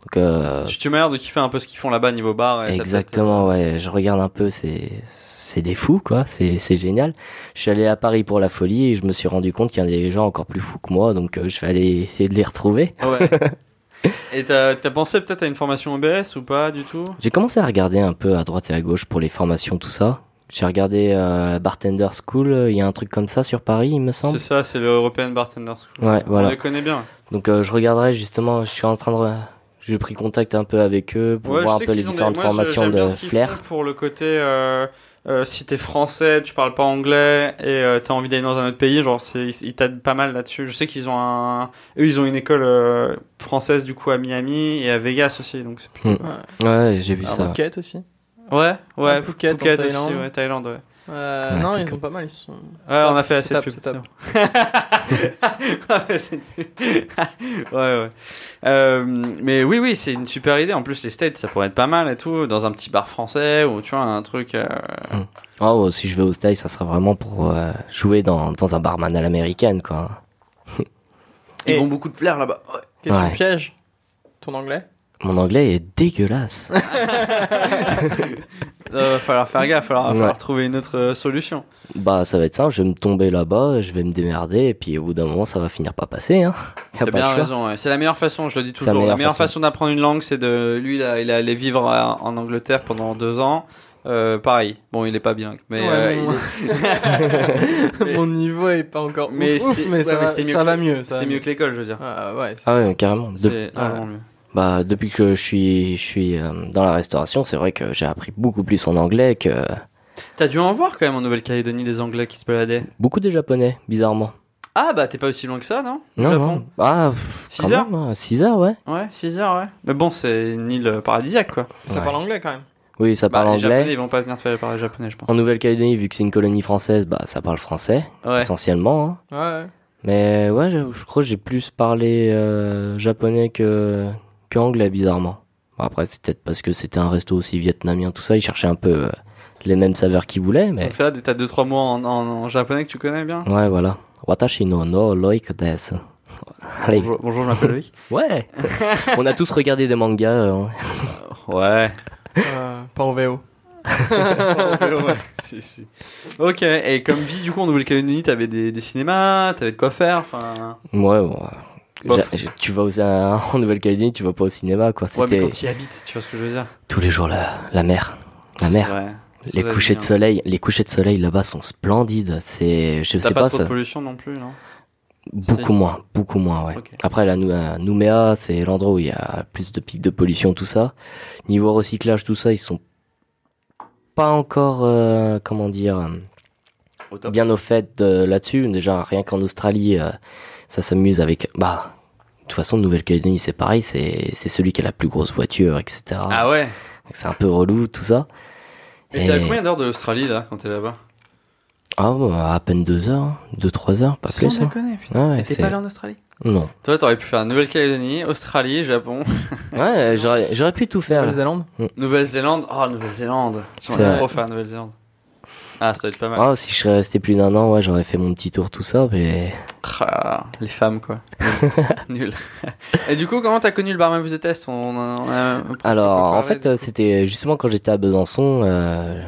Donc, euh, Tu, m'as l'air de kiffer un peu ce qu'ils font là-bas niveau bar. et exactement, ouais. Je regarde un peu, c'est c'est des fous, quoi. C'est c'est génial. Je suis allé à Paris pour la folie et je me suis rendu compte qu'il y a des gens encore plus fous que moi, donc euh, je vais aller essayer de les retrouver. Ouais. (laughs) et t'as as pensé peut-être à une formation OBS ou pas du tout? J'ai commencé à regarder un peu à droite et à gauche pour les formations, tout ça. J'ai regardé euh, Bartender School, euh, il y a un truc comme ça sur Paris, il me semble. C'est ça, c'est le European Bartender School. Ouais, On voilà. les connaît bien. Donc euh, je regarderai justement, je suis en train de... J'ai pris contact un peu avec eux pour Ouais, voir un peu les des- différentes moi, je- formations bien de flair. Pour le côté, euh, euh, si t'es français, tu parles pas anglais et euh, t'as envie d'aller dans un autre pays, genre c'est- ils t'aident pas mal là-dessus. Je sais qu'ils ont un, eux ils ont une école euh, française du coup à Miami et à Vegas aussi, donc c'est plus. Mm. Ouais. Ouais, j'ai vu À ça. Phuket aussi? Ouais, ouais, Phuket, en aussi, Thaïlande. ouais, Thaïlande, ouais. Euh, Ouais, non, ils cool. ont pas mal. Ils sont... Ouais, on a fait assez de pub. (laughs) (laughs) Ouais, ouais. Euh, mais oui, oui, c'est une super idée. En plus, les States, ça pourrait être pas mal et tout, dans un petit bar français ou tu vois, un truc. euh, Oh, si je vais au style, ça sera vraiment pour euh, jouer dans, dans un barman à l'américaine, quoi. (laughs) Ils Et- ont beaucoup de flair là-bas. Ouais. Question Ouais. piège. Ton anglais? Mon anglais est dégueulasse. Euh, va falloir faire gaffe, va falloir, va Ouais. falloir trouver une autre euh, solution. bah, ça va être simple, je vais me tomber là-bas, je vais me démerder, et puis au bout d'un moment, ça va finir par passer, hein. A T'as pas bien raison, ouais. c'est la meilleure façon, je le dis la toujours. La meilleure, façon, d'apprendre une langue, c'est de. Lui, il, a- il est allé vivre à- en Angleterre pendant deux ans. Euh, pareil, bon, il est pas bien, mais, Ouais, euh, (laughs) mon- il niveau est pas encore Mais ouf, mais ouais, ça, mais va, mieux ça que- va mieux. c'était mieux que l'école, je veux dire. Ah ouais. Ah ouais, carrément. De- C'est Ah. vraiment mieux. Bah, depuis que je suis, je suis euh, dans la restauration, c'est vrai que j'ai appris beaucoup plus en anglais que T'as dû en voir quand même en Nouvelle-Calédonie des Anglais qui se baladaient. beaucoup de japonais, bizarrement. Ah bah t'es pas aussi loin que ça, non? Non, non. Ah, pff, 6 quand heures? même, 6 heures, ouais. Ouais, 6 heures, ouais. Mais bon, c'est une île paradisiaque, quoi. Ça Ouais. parle anglais quand même. Oui, ça Bah, parle les Japonais, anglais. ils vont pas venir te faire parler japonais, je pense. En Nouvelle-Calédonie, vu que c'est une colonie française, bah, ça parle français, Ouais. essentiellement. hein. Ouais, ouais. Mais ouais, je, je crois que j'ai plus parlé euh, japonais que, que anglais, bizarrement. Bon, après, c'est peut-être parce que c'était un resto aussi vietnamien, tout ça. Ils cherchaient un peu euh, les mêmes saveurs qu'ils voulaient, mais Donc ça, t'as 2-3 mots en, en- en japonais que tu connais bien? Ouais, voilà. Watashi no no loiku desu. (laughs) Allez, bonjour, bonjour, je m'appelle Loïc. ouais. (laughs) On a tous regardé des mangas. euh, Ouais. Euh, pas en VO. (laughs) si, si. Ok, et comme vie, du coup, en Nouvelle-Calédonie, t'avais des, des cinémas, t'avais de quoi faire, enfin... Ouais, bon. Euh, tu vas aux, en Nouvelle-Calédonie, tu vas pas au cinéma, quoi. Ouais, mais t'y habites, tu vois ce que je veux dire? tous les jours la, la mer. La mer. vrai. Les Ça, couchers de soleil, les couchers de soleil là-bas sont splendides. C'est, je sais pas, pas, trop ça. de pollution non plus, non? Beaucoup moins, beaucoup moins, ouais. Après, la à Nouméa, c'est l'endroit où il y a plus de pics de pollution, tout ça. Niveau recyclage, tout ça, ils sont pas encore, euh, comment dire, euh, Au bien au fait euh, là-dessus. Déjà, rien qu'en Australie, euh, ça s'amuse avec, bah, de toute façon, Nouvelle-Calédonie, c'est pareil, c'est, c'est celui qui a la plus grosse voiture, etc. Ah ouais C'est un peu relou, tout ça. Et t'es à Et- combien d'heures de l'Australie, là, quand t'es là-bas? Ah, à peine deux heures, deux, trois heures, pas Sans plus. hein. déconner, putain. Ouais, t'es pas allé en Australie? Non. Toi, t'aurais pu faire Nouvelle-Calédonie, Australie, Japon, (laughs) Ouais, j'aurais, j'aurais pu tout faire. Nouvelle-Zélande? Nouvelle-Zélande? Oh, Nouvelle-Zélande. C'est J'aimerais trop faire Nouvelle-Zélande. Ah, ça va être pas mal. Ah, si je serais resté plus d'un an, ouais, j'aurais fait mon petit tour, tout ça, mais Ah, les femmes, quoi. (laughs) Nul. Et du coup, comment t'as connu le barman vous déteste? On, on on Alors, en fait, de- c'était justement quand j'étais à Besançon, euh,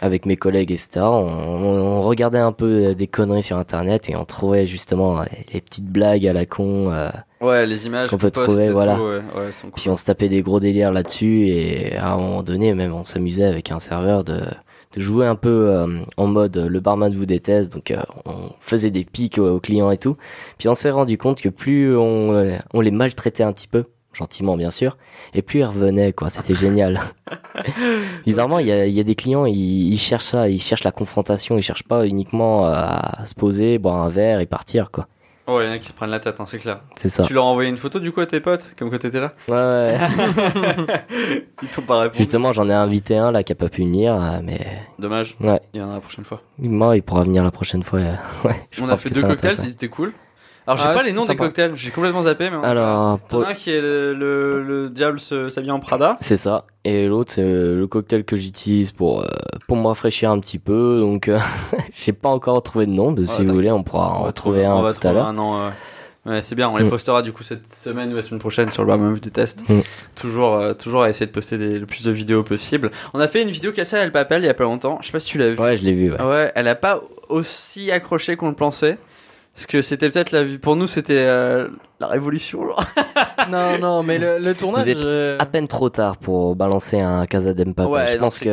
avec mes collègues, etc. On, regardait un peu des conneries sur Internet et on trouvait justement euh, les petites blagues à la con. euh, Ouais, les images qu'on peut trouver, voilà. tout, ouais, ouais, elles sont cool. puis on se tapait des gros délires là-dessus et à un moment donné, même on s'amusait avec un serveur de jouer un peu euh, en mode euh, le barman vous déteste. Donc euh, on faisait des pics aux, aux clients et tout. Puis on s'est rendu compte que plus on, euh, on les maltraitait un petit peu, gentiment bien sûr, et plus ils revenaient quoi. C'était génial. (laughs) Bizarrement, il y a, y a des clients, ils, ils cherchent ça, ils cherchent la confrontation, ils cherchent pas uniquement à se poser, boire un verre et partir quoi. Ouais, il y en a qui se prennent la tête, hein, c'est clair. C'est ça. Tu leur as envoyé une photo du coup à tes potes, comme quand t'étais là? Ouais, ouais. (laughs) Ils t'ont pas répondu. Justement, j'en ai invité un là qui a pas pu venir, euh, mais Dommage, ouais. il y en a la prochaine fois. Moi, il pourra venir la prochaine fois. euh, (laughs) Ouais, je on a fait que deux cocktails, étaient cool. Alors, j'ai Ah, pas les noms des cocktails, j'ai complètement zappé, mais tout Alors, pour- un qui est le, le, le diable s'habille en Prada. c'est ça. Et l'autre, c'est euh, le cocktail que j'utilise pour euh, pour me rafraîchir un petit peu. Donc, euh, (laughs) j'ai pas encore trouvé de nom. De, si vous voulez, on pourra On en va trouver on un va tout à l'heure. un nom, ouais. C'est bien, on les Mm. postera du coup cette semaine ou la semaine prochaine sur le bar Meuf Déteste. Mm. Toujours, euh, toujours à essayer de poster des- le plus de vidéos possible. On a fait une vidéo cassée à El Papel il y a pas longtemps, je sais pas si tu l'as vu. Ouais, je l'ai vu. Ouais. Ouais, elle a pas aussi accroché qu'on le pensait. Parce que c'était peut-être la vie. Pour nous, c'était euh, la révolution. genre. (laughs) non, non, mais le, le tournage. Vous êtes euh, À peine trop tard pour balancer un Casa Papel. Ouais, je non, pense que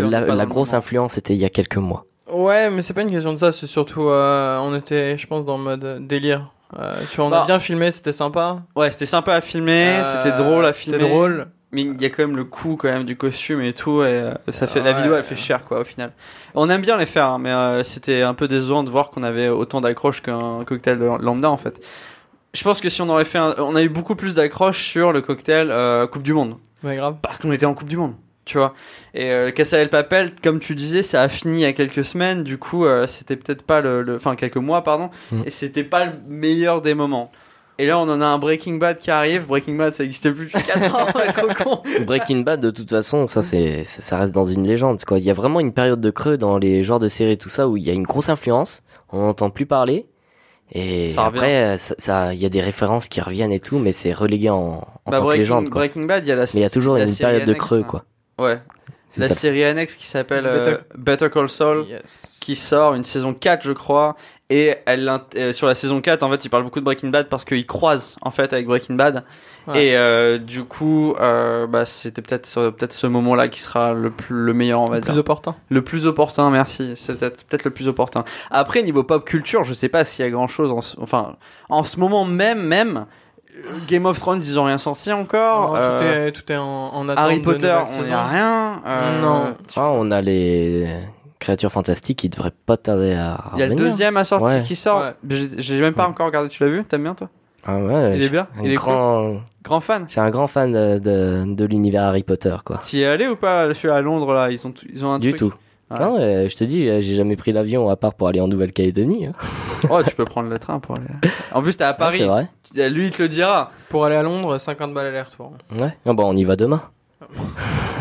la, grosse moment. influence c'était il y a quelques mois. Ouais, mais c'est pas une question de ça, c'est surtout. euh, on était, je pense, dans le mode délire. Euh, tu vois, on Bah. a bien filmé, c'était sympa. Ouais, c'était sympa à filmer, Euh, c'était drôle à filmer. C'était drôle. Mais il y a quand même le coût quand même du costume et tout et euh, ça fait la Ouais. vidéo elle fait cher quoi au final. On aime bien les faire hein, mais euh, c'était un peu décevant de voir qu'on avait autant d'accroches qu'un cocktail lambda en fait. Je pense que si on aurait fait un- on a eu beaucoup plus d'accroches sur le cocktail euh, Coupe du monde Ouais, grave. parce qu'on était en Coupe du monde, tu vois. Et le Casa El Papel comme tu disais, ça a fini il y a quelques semaines, du coup c'était peut-être pas le le- enfin quelques mois pardon Mm. et c'était pas le meilleur des moments. Et là, on en a un Breaking Bad qui arrive. Breaking Bad, ça existe plus depuis 4 ans, trop con. Breaking Bad, de toute façon, ça c'est, ça reste dans une légende. Quoi. Il y a vraiment une période de creux dans les genres de séries, tout ça, où il y a une grosse influence, on n'entend plus parler, et Ça après, ça, ça- il y a des références qui reviennent et tout, mais c'est relégué en, en Bah, tant que Breaking, légende. Quoi. Breaking Bad, il y a la Mais il y a toujours une période de creux, hein. quoi. Ouais. La ça. série annexe qui s'appelle euh, Better- Better Call Saul, Yes. qui sort une saison 4, je crois. Et elle, euh, sur la saison 4, en fait, il parle beaucoup de Breaking Bad parce qu'il croise, en fait, avec Breaking Bad. Ouais. Et euh, du coup, euh, bah, c'était peut-être ce- peut-être ce moment-là qui sera le, plus, le meilleur, on va dire. Plus opportun. Le plus opportun, merci. C'est peut-être peut-être le plus opportun. Après, niveau pop culture, je sais pas s'il y a grand-chose. En, enfin, en ce moment même, même, Game of Thrones, ils ont rien sorti encore. Euh, tout, est, tout est en, en attente. Harry de Potter, nouvelles on n'y saisons. a rien. Euh, Non. Ah, on a les créatures fantastiques qui devraient pas tarder à Il y a le deuxième à sortir Ouais. qui sort. Ouais. J'ai même pas Ouais. encore regardé. Tu l'as vu? T'aimes bien toi? Ah ouais, Il est bien Il est grand... Grand fan. Je suis un grand fan de, de, de l'univers Harry Potter, quoi. T'y es allé ou pas? Je suis à Londres là. Ils ont, ils ont un Du truc. tout. Ouais. Non, euh, je te dis, euh, j'ai jamais pris l'avion à part pour aller en Nouvelle-Calédonie. hein. (laughs) Oh, tu peux prendre le train pour aller. En plus, t'es à Paris. c'est vrai. Tu- Lui, il te le dira. Pour aller à Londres, 50 balles aller-retour. Ouais. Ah, bon, on y va demain.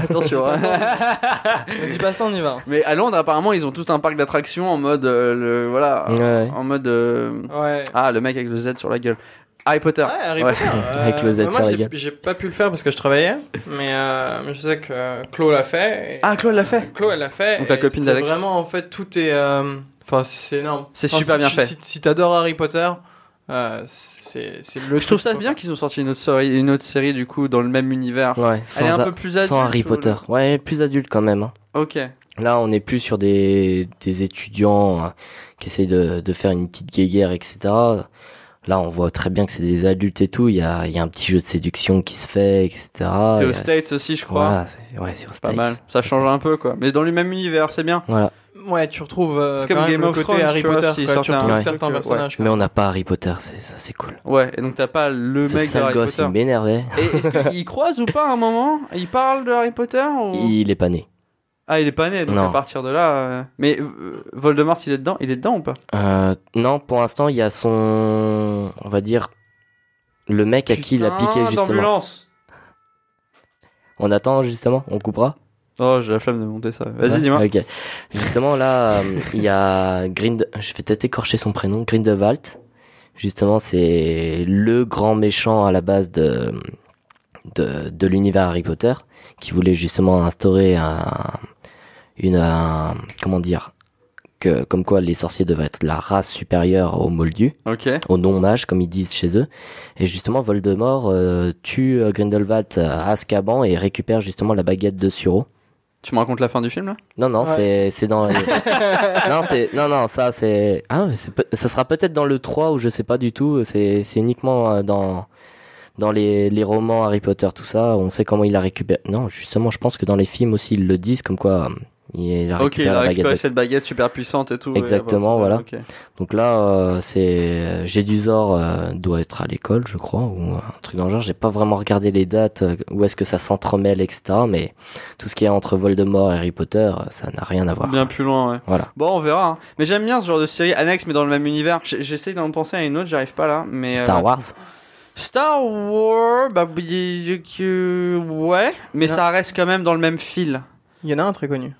Attention. hein. Ne dis pas ça, on y va. Mais à Londres, apparemment, ils ont tout un parc d'attractions en mode, euh, le, voilà, Ouais. en mode, euh, Ouais. ah, le mec avec le Z sur la gueule. Harry Potter. Ouais, Harry Ouais. Potter. (laughs) euh, Avec le Z moi, sur la j'ai- gueule. J'ai pas pu le faire parce que je travaillais, mais euh, je sais que Chloé l'a fait. et- Ah, Chloé l'a fait. Chloé elle l'a fait. Donc la et copine c'est d'Alex. Vraiment, en fait, tout est. euh, Enfin, c'est énorme. C'est Enfin, super si bien fait. Si, si t'adores Harry Potter, euh, c'est c'est le. Je trouve ça quoi. bien qu'ils ont sorti une autre série, une autre série du coup dans le même univers. Ouais, Elle sans, est un peu plus adulte. sans Harry ou- Potter. Ouais, plus adulte quand même. hein. Ok. Là, on est plus sur des, des étudiants euh, qui essayent de, de faire une petite guéguerre, etc. Là, on voit très bien que c'est des adultes et tout. Il y a, il y a un petit jeu de séduction qui se fait, etc. T'es aux a- States aussi, je crois. Voilà, c'est ouais, c'est aux Pas States. mal. Ça change un peu quoi. Mais dans le même univers, c'est bien. Voilà. Ouais, tu retrouves euh, C'est quand comme même Game le of côté Thrones, Harry tu vois, Potter. s'ils quoi. Tu un retrouves truc, certains euh, ouais. personnages. Mais on n'a pas Harry Potter, c'est ça, c'est cool. Ouais. Et donc t'as pas le Ce mec de sale Harry gosse, Potter. il m'énervait. Et est-ce qu'il (laughs) croise ou pas à un moment? Il parle de Harry Potter ou... Il est pas né. Ah, il est pas né, donc Non. à partir de là. euh, Mais euh, Voldemort, il est dedans, il est dedans ou pas? Euh, non, pour l'instant, il y a son, on va dire, le mec à qui il a Putain piqué justement. d'ambulance. On attend justement, on coupera? Oh, j'ai la flemme de monter ça. Vas-y, Ouais, dis-moi. Ok. Justement, là, euh, il y a Grind... Je vais peut-être écorcher son prénom. Grindelwald. Justement, c'est le grand méchant à la base de, de, de l'univers Harry Potter, qui voulait justement instaurer un, une, un- comment dire, que, comme quoi les sorciers devaient être la race supérieure aux moldus, Ok. aux non-mages, comme ils disent chez eux. Et justement, Voldemort euh, tue euh, Grindelwald à Azkaban et récupère justement la baguette de Suro. Tu me racontes la fin du film là? Non, non, Ouais. c'est c'est dans. (laughs) non, c'est non, non, ça c'est. Ah, ça sera peut-être dans le 3 ou je sais pas du tout. C'est c'est uniquement euh, dans dans les, les romans Harry Potter tout ça. On sait comment il a récupéré. Non, justement, je pense que dans les films aussi ils le disent comme quoi euh, il a Ok, récupéré il a la récupéré baguette. de- cette baguette super puissante et tout. Exactement, voilà. Donc là, euh, c'est Gédusor euh, doit être à l'école, je crois, ou un truc dans le genre. J'ai pas vraiment regardé les dates, euh, où est-ce que ça s'entremêle, etc. Mais tout ce qui est entre Voldemort et Harry Potter, euh, ça n'a rien à voir. Bien plus loin, ouais. Voilà. Bon, on verra. hein. Mais j'aime bien ce genre de série annexe, mais dans le même univers. J'essaie d'en penser à une autre, j'arrive pas là. Mais Star euh, Wars. Star Wars, bah oui, que- ouais, mais Non. ça reste quand même dans le même fil Il y en a un très connu.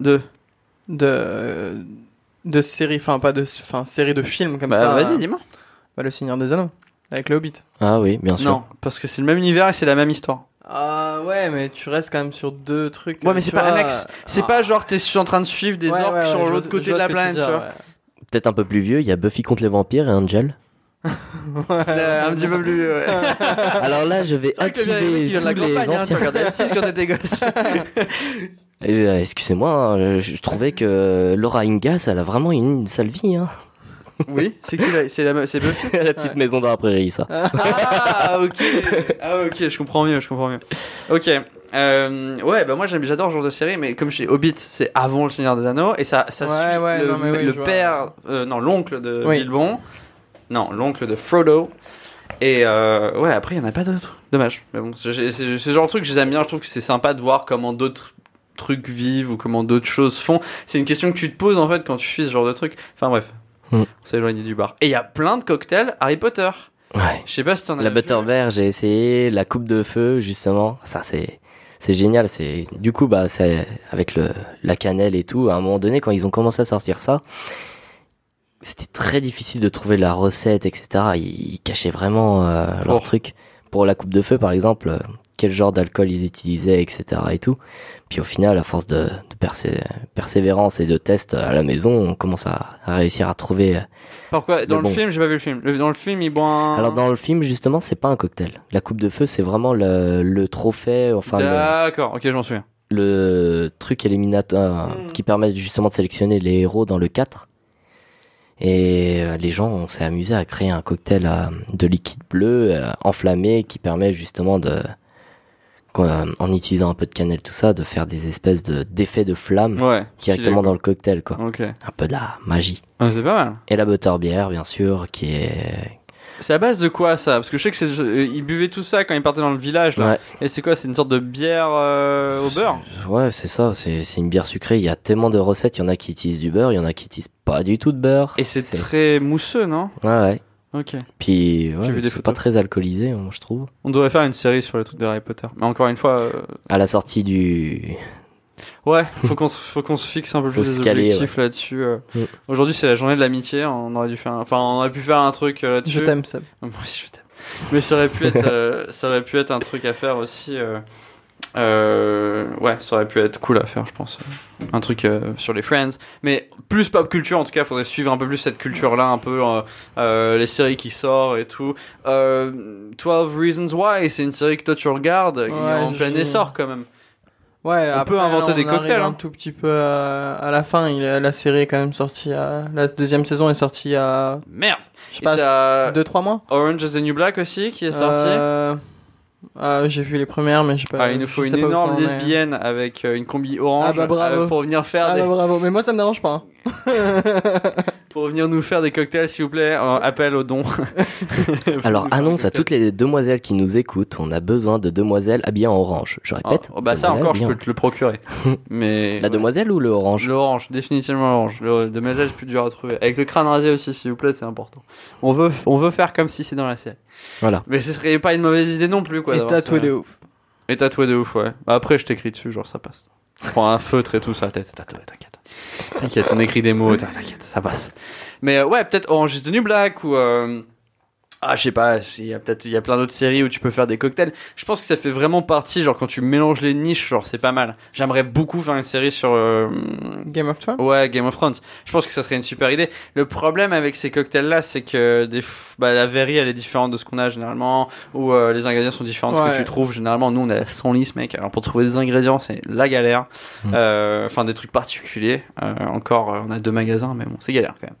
De. De. De série, enfin pas de. Enfin, série de films comme Bah ça. vas-y, dis-moi. Bah, le Seigneur des Anneaux. Avec le Hobbit. Ah oui, bien sûr. Non, parce que c'est le même univers et c'est la même histoire. Ah ouais, mais tu restes quand même sur deux trucs. Ouais, mais tu c'est pas vois, annexe. C'est ah. pas genre t'es en train de suivre des Ouais, orques ouais, ouais, sur l'autre côté de la tu planète, tu. Peut-être un peu plus vieux, il y a Buffy contre les vampires et Angel. (laughs) Euh, un petit peu plus. ouais. Alors là, je vais activer tous les hein, tu anciens. regardais M6 quand t'étais gosse. (laughs) Euh, Excusez-moi, hein, je, je trouvais que Laura Ingalls, elle a vraiment une, une sale vie. Hein. oui, c'est qui la- C'est la c'est (laughs) petite maison dans la prairie, ça. Ah ok. Ah ok, je comprends mieux, je comprends mieux. Ok. Euh, ouais, bah moi j'aime, j'adore ce genre de série, mais comme chez Hobbit, c'est avant le Seigneur des Anneaux et ça, ça Ouais, suit ouais, le, non, oui, père, euh, non l'oncle de Oui. Bilbon, non l'oncle de Frodo. Et euh, ouais, après il y en a pas d'autres. Dommage. Mais bon, c'est ce genre de truc, je les aime bien. Je trouve que c'est sympa de voir comment d'autres trucs vivent ou comment d'autres choses font. C'est une question que tu te poses en fait quand tu fais ce genre de truc. Enfin bref, Mm. on s'est éloigné du bar. Et il y a plein de cocktails Harry Potter. Ouais. Je sais pas si t'en as La. Butterbeer, j'ai essayé. La coupe de feu, justement. Ça, c'est, c'est génial. C'est, du coup, bah, c'est avec le, la cannelle et tout. À un moment donné, quand ils ont commencé à sortir ça, c'était très difficile de trouver la recette, etc. Ils, ils cachaient vraiment euh, leur Oh. truc. Pour la coupe de feu, par exemple, euh, quel genre d'alcool ils utilisaient, etc. et tout. Puis au final, à force de, de persé- persévérance et de tests à la maison, on commence à, à réussir à trouver. euh, Pourquoi? Dans le bon. film, j'ai pas vu le film. Le- dans le film, il boit un. Alors dans le film, justement, c'est pas un cocktail. La coupe de feu, c'est vraiment le, le trophée, enfin D'accord, ok, je m'en souviens. le truc éliminatoire Mm. qui permet justement de sélectionner les héros dans le 4. Et euh, les gens, on s'est amusé à créer un cocktail euh, de liquide bleu euh, enflammé qui permet justement de, en utilisant un peu de cannelle, tout ça, de faire des espèces de d'effets de flamme Ouais. directement dans le cocktail, quoi. Un peu de la magie. Ah, c'est pas mal. Et la butterbeer, bien sûr, qui est. C'est à base de quoi ça? Parce que je sais que c'est, euh, ils buvaient tout ça quand ils partaient dans le village là. Ouais, Et c'est quoi? C'est une sorte de bière euh, au beurre? Ouais, c'est ça. C'est c'est une bière sucrée. Il y a tellement de recettes. Il y en a qui utilisent du beurre, il y en a qui utilisent pas du tout de beurre. Et c'est très mousseux, non? Ouais, ouais. Ok. Puis, ouais, c'est pas très alcoolisé, hein, je trouve. On devrait faire une série sur les trucs de Harry Potter. Mais encore une fois, euh, À la sortie du. ouais, faut qu'on se, faut qu'on se fixe un peu plus des caler, objectifs là-dessus. euh. Mm. Aujourd'hui, c'est la journée de l'amitié. On aurait dû faire, un- enfin, on aurait pu faire un truc euh, là-dessus. Je t'aime, Seb. (laughs) Moi aussi, je t'aime. Mais ça aurait pu être, euh, ça aurait pu être un truc à faire aussi. Euh, ouais, ça aurait pu être cool à faire, je pense. Un truc euh, sur les Friends. Mais plus pop culture, en tout cas, faudrait suivre un peu plus cette culture-là, un peu euh, les séries qui sortent et tout. Euh, 12 Reasons Why, c'est une série que toi tu regardes, qui est en Ouais, plein essor quand même. Ouais, On après, peut inventer des cocktails, Un hein. tout petit peu à, à la fin. Il, la série est quand même sortie. À, la deuxième saison est sortie à. Merde! Je sais Et pas. t'as 2-3 mois Orange is the New Black aussi qui est sorti. Ah, j'ai vu les premières, mais j'ai pas. Ah, il nous faut une énorme lesbienne avec euh, une combi orange Ah bah, bravo. euh, pour venir faire Ah des... bah, bravo, mais moi ça me dérange pas. hein. (laughs) pour venir nous faire des cocktails s'il vous plaît. Euh, appel au don. (laughs) Alors, annonce à toutes les demoiselles qui nous écoutent, on a besoin de demoiselles habillées en orange. Je répète. Oh, bah ça encore je peux te le procurer. (laughs) Mais La demoiselle ou le orange L'orange, définitivement l'orange. Le de mes c'est plus dur à trouver. Avec le crâne rasé aussi, s'il vous plaît, c'est important. On veut, on veut faire comme si c'est dans la série. Voilà. Mais ce serait pas une mauvaise idée non plus, quoi. Et tatoué ça. de ouf. Et tatoué de ouf, ouais. Bah, après, je t'écris dessus, genre ça passe. Prends un feutre et tout sur la tête, tatoué, t'inquiète. T'inquiète, on écrit des mots, t'inquiète, ça passe. Mais euh, ouais, peut-être Orange is the New Black ou. euh, Ah, je sais pas, il y a peut-être il y a plein d'autres séries où tu peux faire des cocktails. Je pense que ça fait vraiment partie, genre quand tu mélanges les niches, genre c'est pas mal. J'aimerais beaucoup faire une série sur. euh, Game of Thrones? Ouais, Game of Thrones. Je pense que ça serait une super idée. Le problème avec ces cocktails-là, c'est que des f- bah, la verrie, elle est différente de ce qu'on a généralement, ou euh, les ingrédients sont différents de ce que tu trouves. Généralement, nous, on a 100 listes, mec. Alors pour trouver des ingrédients, c'est la galère. Mm. Euh, Enfin, des trucs particuliers. Euh, encore, euh, on a deux magasins, mais bon, c'est galère quand même.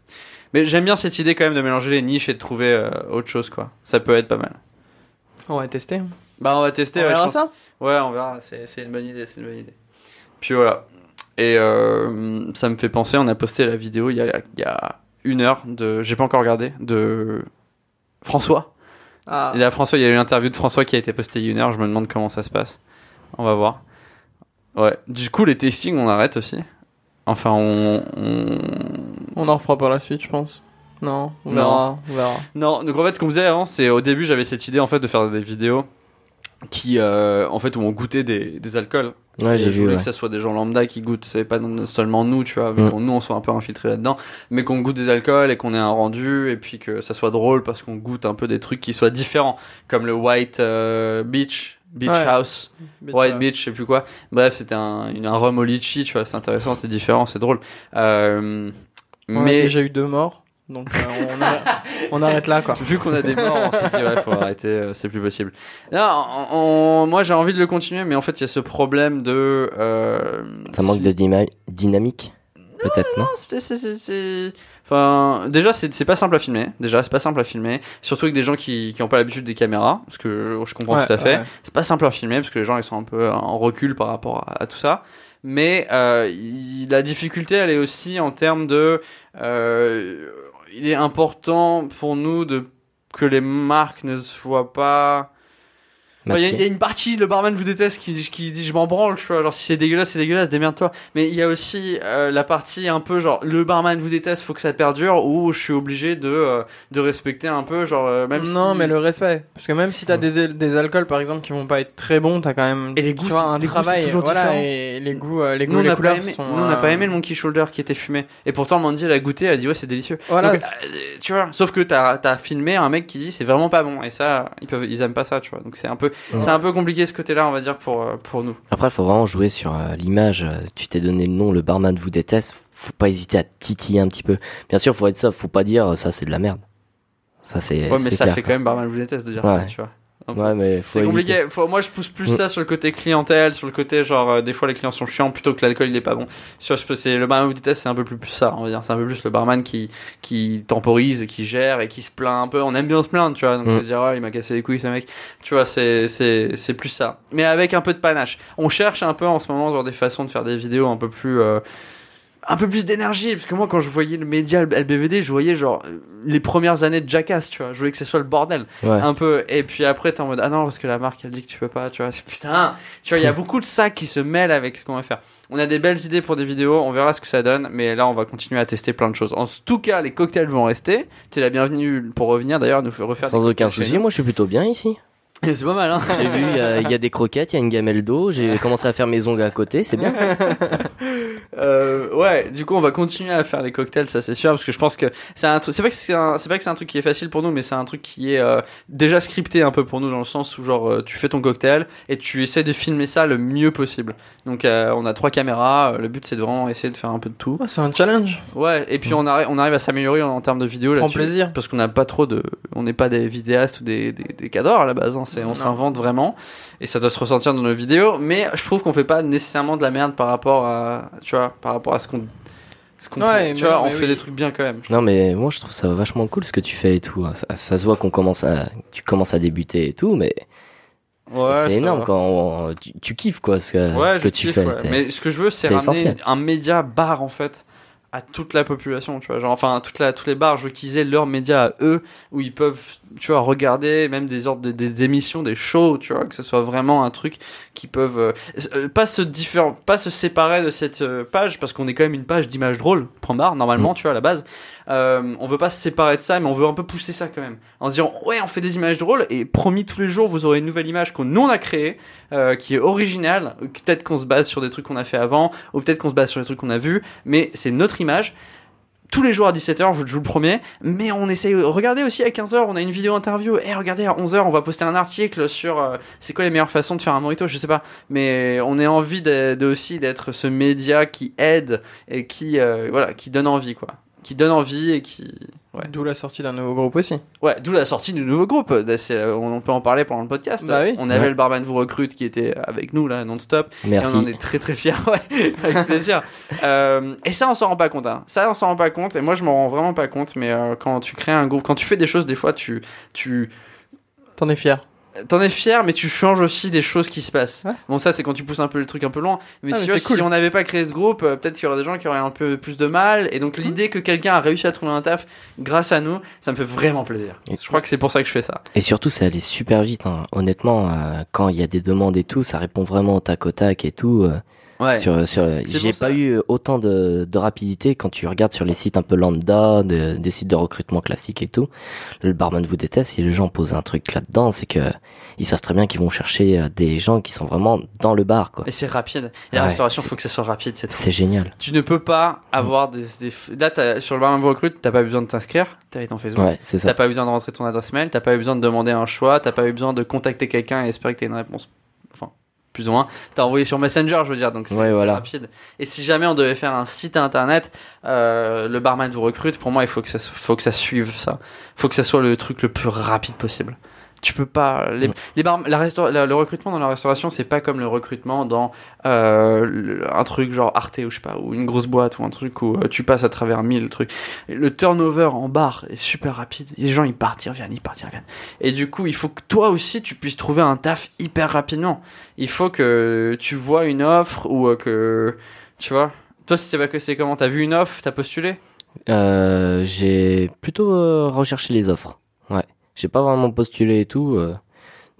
Mais j'aime bien cette idée quand même de mélanger les niches et de trouver euh, autre chose, quoi. Ça peut être pas mal. On va tester. Bah, on va tester. On ouais, je verra pense. ça Ouais, on verra. C'est c'est une bonne idée. C'est une bonne idée. Puis voilà. Et euh, ça me fait penser, on a posté la vidéo il y a, il y a une heure de, j'ai pas encore regardé, de François. Ah. Il y a François, il y a eu l'interview de François qui a été postée il y a une heure. Je me demande comment ça se passe. On va voir. Ouais. Du coup, les tastings, on arrête aussi. Enfin, on, on... On en refera par la suite, je pense. Non, on Non. verra. On verra. Non, donc en fait, ce qu'on faisait avant, c'est au début, j'avais cette idée en fait de faire des vidéos qui, euh, en fait, où on goûtait des, des alcools. Ouais, j'ai je vu. voulais ouais. que ça soit des gens lambda qui goûtent, c'est pas seulement nous, tu vois, Mm. nous on soit un peu infiltrés là-dedans, mais qu'on goûte des alcools et qu'on ait un rendu et puis que ça soit drôle parce qu'on goûte un peu des trucs qui soient différents, comme le White euh, Beach, Beach Ouais. House, White Beach, je sais plus quoi. Bref, c'était un, une- un rhum au litchi, tu vois, c'est intéressant, c'est différent, c'est drôle. Euh, On a mais déjà eu deux morts, donc euh, on, arrête, on arrête là, quoi. (laughs) vu qu'on a des morts, on s'est dit ouais, faut arrêter, euh, c'est plus possible. Non, on- on- moi j'ai envie de le continuer, mais en fait il y a ce problème de. euh, Ça manque de dyma- dynamique Peut-être, non? Non, c'est- c'est- c'est- c'est- Enfin, déjà, c'est c'est pas simple à filmer. Déjà, c'est pas simple à filmer. Surtout avec des gens qui, qui ont pas l'habitude des caméras. Parce que je comprends Ouais, tout à fait. ouais. C'est pas simple à filmer parce que les gens, ils sont un peu en recul par rapport à, à tout ça. Mais euh, il- la difficulté, elle est aussi en termes de. euh, il est important pour nous de que les marques ne soient pas. Il y, a- y une partie, le barman vous déteste, qui, qui dit je m'en branle, tu vois. Genre, si c'est dégueulasse, c'est dégueulasse, démerde-toi. Mais il y a aussi euh, la partie un peu genre, le barman vous déteste, faut que ça perdure, ou je suis obligé de, euh, de respecter un peu, genre, euh, même non, si- mais le respect. Parce que même si t'as Ouais. des, des alcools, par exemple, qui vont pas être très bons, t'as quand même Et les tu goûts, vois, c'est- un les goûts, travail. toujours voilà, différent. et les goûts, euh, les goûts, les couleurs aimé, sont. nous, on n'a pas euh, aimé le Monkey Shoulder qui était fumé. Et pourtant, Mandy, elle a goûté, elle a dit ouais, c'est délicieux. Voilà. Donc, euh, tu vois, sauf que t'as as filmé un mec qui dit c'est vraiment pas bon. Et ça, ils peuvent, ils aiment pas ça, tu vois. Donc c'est un peu, Ouais. c'est un peu compliqué ce côté-là, on va dire, pour, euh, pour nous. Après, faut vraiment jouer sur euh, l'image. Tu t'es donné le nom, le barman vous déteste. Faut pas hésiter à titiller un petit peu. Bien sûr, faut être ça. Faut pas dire ça, c'est de la merde. Ça, c'est Ouais, mais ça clair, fait quoi. quand même Barman vous déteste de dire Ouais. ça, tu vois. Ouais, mais C'est compliqué. Faut- moi, je pousse plus Mm. ça sur le côté clientèle, sur le côté genre euh, des fois les clients sont chiants plutôt que l'alcool il est pas bon. Sur c'est le barman vous déteste, c'est un peu plus, plus ça. On va dire, c'est un peu plus le barman qui qui temporise, et qui gère et qui se plaint un peu. On aime bien se plaindre, tu vois. Donc Mm. se dire oh, il m'a cassé les couilles ce mec. Tu vois, c'est c'est c'est plus ça. Mais avec un peu de panache. On cherche un peu en ce moment genre des façons de faire des vidéos un peu plus euh, un peu plus d'énergie parce que moi quand je voyais le média LBVD je voyais genre les premières années de Jackass tu vois. Je voulais que ce soit le bordel. Ouais. un peu. Et puis après t'es en mode ah non parce que la marque elle dit que tu peux pas tu vois. C'est putain. Tu vois il y a beaucoup de ça qui se mêle avec ce qu'on va faire. On a des belles idées pour des vidéos on verra ce que ça donne mais là on va continuer à tester plein de choses. En tout cas les cocktails vont rester. Tu es la bienvenue pour revenir d'ailleurs nous faire refaire Sans des aucun souci, moi je suis plutôt bien ici. (laughs) c'est pas mal hein J'ai vu, il y a- il y, a des croquettes, il y a une gamelle d'eau, j'ai commencé à faire mes ongles à côté, c'est bien. (laughs) Euh, ouais, du coup, on va continuer à faire les cocktails, ça c'est sûr, parce que je pense que c'est un truc. C'est pas que c'est un, c'est pas que c'est un truc qui est facile pour nous, mais c'est un truc qui est euh, déjà scripté un peu pour nous dans le sens où genre euh, tu fais ton cocktail et tu essaies de filmer ça le mieux possible. Donc euh, on a trois caméras. le but c'est de vraiment essayer de faire un peu de tout. C'est un challenge. Ouais, et puis on arrive, on arrive à s'améliorer en, en termes de vidéos Prends là-dessus. plaisir. Parce qu'on n'a pas trop de, on n'est pas des vidéastes ou des des, des cadors à la base. Hein, c'est, on s'invente vraiment et ça doit se ressentir dans nos vidéos. Mais je trouve qu'on fait pas nécessairement de la merde par rapport à, tu vois, par rapport à ce qu'on, ce qu'on, Ouais, tu mais- vois, on fait oui. des trucs bien quand même. Non mais moi je trouve ça vachement cool ce que tu fais et tout. Ça, ça se voit qu'on commence à, tu commences à débuter et tout, mais c'est Ouais, énorme va. quand on- tu, tu kiffes quoi ce que, Ouais, ce que tu kiffe, fais. Mais ce que je veux, c'est c'est ramener essentiel. un média bar en fait à toute la population, tu vois. Genre, enfin, toute la, tous les bars, je veux qu'ils aient leur média à eux, où ils peuvent, tu vois, regarder même des ordres de- des émissions, des shows, tu vois, que ce soit vraiment un truc qui peuvent euh, euh, pas se différen, pas se séparer de cette euh, page, parce qu'on est quand même une page d'images drôles, point barre, normalement, tu vois, à la base. Euh, on veut pas se séparer de ça, mais on veut un peu pousser ça quand même. En se disant, ouais, on fait des images drôles, et promis, tous les jours, vous aurez une nouvelle image qu'on nous on a créée, euh, qui est originale. Peut-être qu'on se base sur des trucs qu'on a fait avant, ou peut-être qu'on se base sur des trucs qu'on a vus, mais c'est notre image. Tous les jours à 17h, je vous le promets, mais on essaye. Regardez aussi à 15h, on a une vidéo interview. Et regardez à 11h, on va poster un article sur euh, c'est quoi les meilleures façons de faire un mojito, je sais pas. Mais on a envie de, aussi d'être ce média qui aide et qui voilà, qui donne envie quoi, qui donne envie et qui ouais. D'où la sortie d'un nouveau groupe aussi. Ouais, d'où la sortie du nouveau groupe. C'est- euh, On peut en parler pendant le podcast. Bah oui. On avait Ouais. le barman vous recrute qui était avec nous là non-stop. Et Merci. on en est très très fiers, (laughs) ouais, avec plaisir. Euh, et ça, on s'en rend pas compte. Hein. Ça, on s'en rend pas compte. Et moi, je m'en rends vraiment pas compte. Mais euh, quand tu crées un groupe, quand tu fais des choses, des fois, tu, tu, T'en es fier. T'en es fier, mais tu changes aussi des choses qui se passent. Ouais. Bon, ça, c'est quand tu pousses un peu le truc un peu loin. Mais, Ah, si, mais tu vois, c'est cool. si on n'avait pas créé ce groupe, euh, peut-être qu'il y aurait des gens qui auraient un peu plus de mal. Et donc, l'idée que quelqu'un a réussi à trouver un taf grâce à nous, ça me fait vraiment plaisir. Et- Je crois que c'est pour ça que je fais ça. Et surtout, ça allait super vite. hein. Honnêtement, euh, quand il y a des demandes et tout, ça répond vraiment au tac au tac et tout. euh, Ouais. sur, sur, j'ai ça. pas eu autant de, de rapidité quand tu regardes sur les sites un peu lambda, de- des sites de recrutement classiques et tout. Le barman vous déteste. Si les gens posent un truc là-dedans, c'est que ils savent très bien qu'ils vont chercher euh, des gens qui sont vraiment dans le bar, quoi. Et c'est rapide. Et la Ouais, restauration, faut que ça soit rapide, c'est génial. Tu ne peux pas avoir des, des... Là, sur le barman vous recrute, t'as pas besoin de t'inscrire, t'as été en Facebook. Ouais, c'est T'as pas besoin de rentrer ton adresse mail, t'as pas eu besoin de demander un choix, t'as pas eu besoin de contacter quelqu'un et espérer que t'aies une réponse. Plus ou moins. T'as envoyé sur Messenger, je veux dire, donc c'est Ouais, voilà. rapide. Et si jamais on devait faire un site internet, euh, le barman vous recrute, pour moi, il faut que ça, faut que ça suive ça. Faut que ça soit le truc le plus rapide possible. Tu peux pas. Les, les bar- la resta- la- le recrutement dans la restauration, c'est pas comme le recrutement dans euh, le- un truc genre Arte ou je sais pas, ou une grosse boîte ou un truc où euh, tu passes à travers mille trucs. Le turnover en bar est super rapide. Les gens ils partent, ils reviennent, ils partent, ils reviennent. Et du coup, il faut que toi aussi tu puisses trouver un taf hyper rapidement. Il faut que tu vois une offre ou euh, que tu vois. Toi, si c'est pas que c'est comment? T'as vu une offre, t'as postulé? Euh, j'ai plutôt recherché les offres. Ouais. J'ai pas vraiment postulé et tout. euh,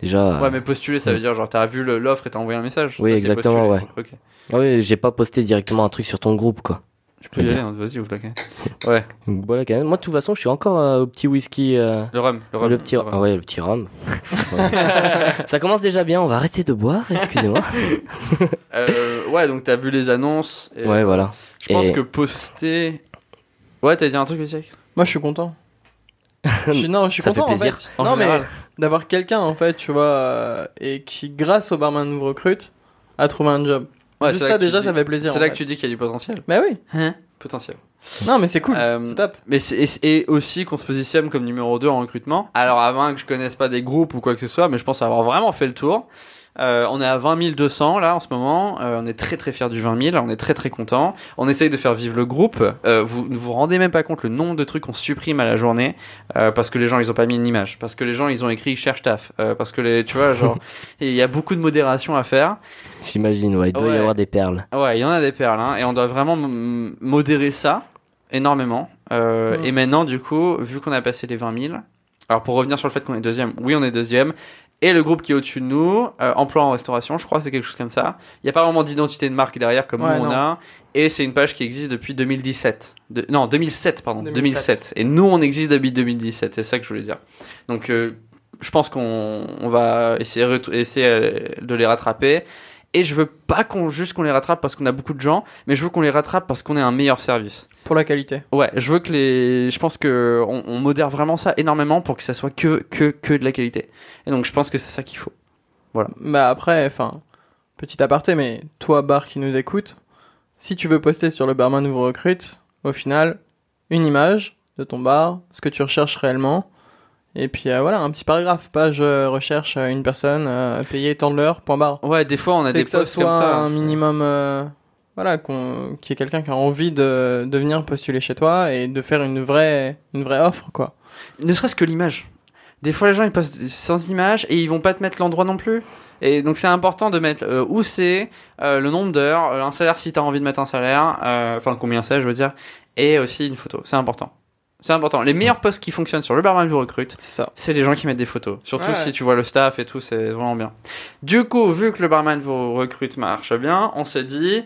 déjà. Ouais, mais postuler, ça ouais. veut dire genre t'as vu le- l'offre et t'as envoyé un message. Oui, Ça, c'est exactement, postuler. Ok. Ah oui, j'ai pas posté directement un truc sur ton groupe, quoi. Tu peux y Ok. aller, hein, vas-y, ouvre la canne. Ouais, (laughs) Donc Voilà, quand même. Moi, de toute façon, je suis encore euh, au petit whisky. euh, le rhum. Le, rhum, le petit, le rhum. ah ouais, le petit rhum. (laughs) Ouais. Ça commence déjà bien. On va arrêter de boire. Excusez-moi. (laughs) Euh, ouais, donc t'as vu les annonces. Et Ouais, voilà. Je pense Et- que poster. Ouais, t'as dit un truc aussi Moi, je suis content. (laughs) Je non, je suis Ça fait content en fait. En non, mais d'avoir quelqu'un en fait, tu vois, euh, et qui, grâce au barman nous recrute, a trouvé un job. Ouais, Juste ça, déjà, dis- ça fait plaisir. C'est là fait. que tu dis qu'il y a du potentiel. Mais oui. Hein potentiel. Non, mais c'est cool. Euh, c'est top. Mais c'est et, et aussi qu'on se positionne comme numéro 2 en recrutement. Alors avant que je connaisse pas des groupes ou quoi que ce soit, mais je pense avoir vraiment fait le tour. Euh, on est à 20 200 là en ce moment. Euh, on est très très fiers du 20 000. On est très très content. On essaye de faire vivre le groupe. Euh, vous ne vous rendez même pas compte le nombre de trucs qu'on supprime à la journée euh, parce que les gens ils ont pas mis une image, parce que les gens ils ont écrit cherche taf, euh, parce que les tu vois genre (laughs) et il y a beaucoup de modération à faire. J'imagine, ouais, il doit Ouais. y avoir des perles. Ouais, il y en a des perles, hein, et on doit vraiment modérer ça énormément. Et maintenant, du coup, vu qu'on a passé les 20 000, alors pour revenir sur le fait qu'on est deuxième, oui, on est deuxième. Et le groupe qui est au-dessus de nous, euh, emploi en restauration, je crois, c'est quelque chose comme ça. Il n'y a pas vraiment d'identité de marque derrière comme Ouais, nous on non. a. Et c'est une page qui existe depuis 2017. De- non, 2007, pardon. 2007. 2007. Et nous, on existe depuis 2017. C'est ça que je voulais dire. Donc, euh, je pense qu'on on va essayer, essayer euh, de les rattraper. Et je veux pas qu'on juste qu'on les rattrape parce qu'on a beaucoup de gens, mais je veux qu'on les rattrape parce qu'on est un meilleur service. Pour la qualité. Ouais, je veux que les, je pense que on, on modère vraiment ça énormément pour que ça soit que que que de la qualité. Et donc je pense que c'est ça qu'il faut. Bah après, enfin, petit aparté, mais toi, bar qui nous écoute, si tu veux poster sur le barman vous recrute, au final, une image de ton bar, ce que tu recherches réellement, et puis euh, voilà, un petit paragraphe, page euh, recherche euh, une personne, euh, payée tant de l'heure, point barre. Ouais, des fois on a des que ça soit comme ça. un c'est- minimum, voilà, qu'on, qu'il y ait quelqu'un qui a envie de, de venir postuler chez toi et de faire une vraie, une vraie offre, quoi. Ne serait-ce que l'image. Des fois les gens ils postent sans image et ils vont pas te mettre l'endroit non plus. Et donc c'est important de mettre euh, où c'est, euh, le nombre d'heures, euh, un salaire si t'as envie de mettre un salaire, enfin combien c'est je veux dire, et aussi une photo. C'est important. C'est important. Les meilleurs posts qui fonctionnent sur le barman vous recrute, C'est ça. c'est les gens qui mettent des photos. Surtout Ouais. si tu vois le staff et tout, c'est vraiment bien. Du coup, vu que le barman vous recrute marche bien, on s'est dit,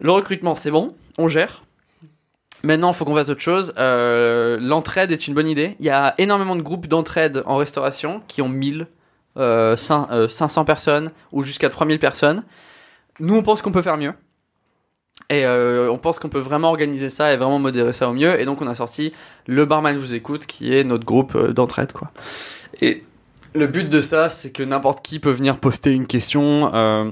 le recrutement c'est bon, on gère. Maintenant, il faut qu'on fasse autre chose. Euh, L'entraide est une bonne idée. Il y a énormément de groupes d'entraide en restauration qui ont 1000, euh, cin- euh, 500 personnes ou jusqu'à 3000 personnes. Nous, on pense qu'on peut faire mieux. Et euh, on pense qu'on peut vraiment organiser ça et vraiment modérer ça au mieux. Et donc, on a sorti le Barman vous écoute, qui est notre groupe euh, d'entraide, quoi. Et le but de ça, c'est que n'importe qui peut venir poster une question. euh,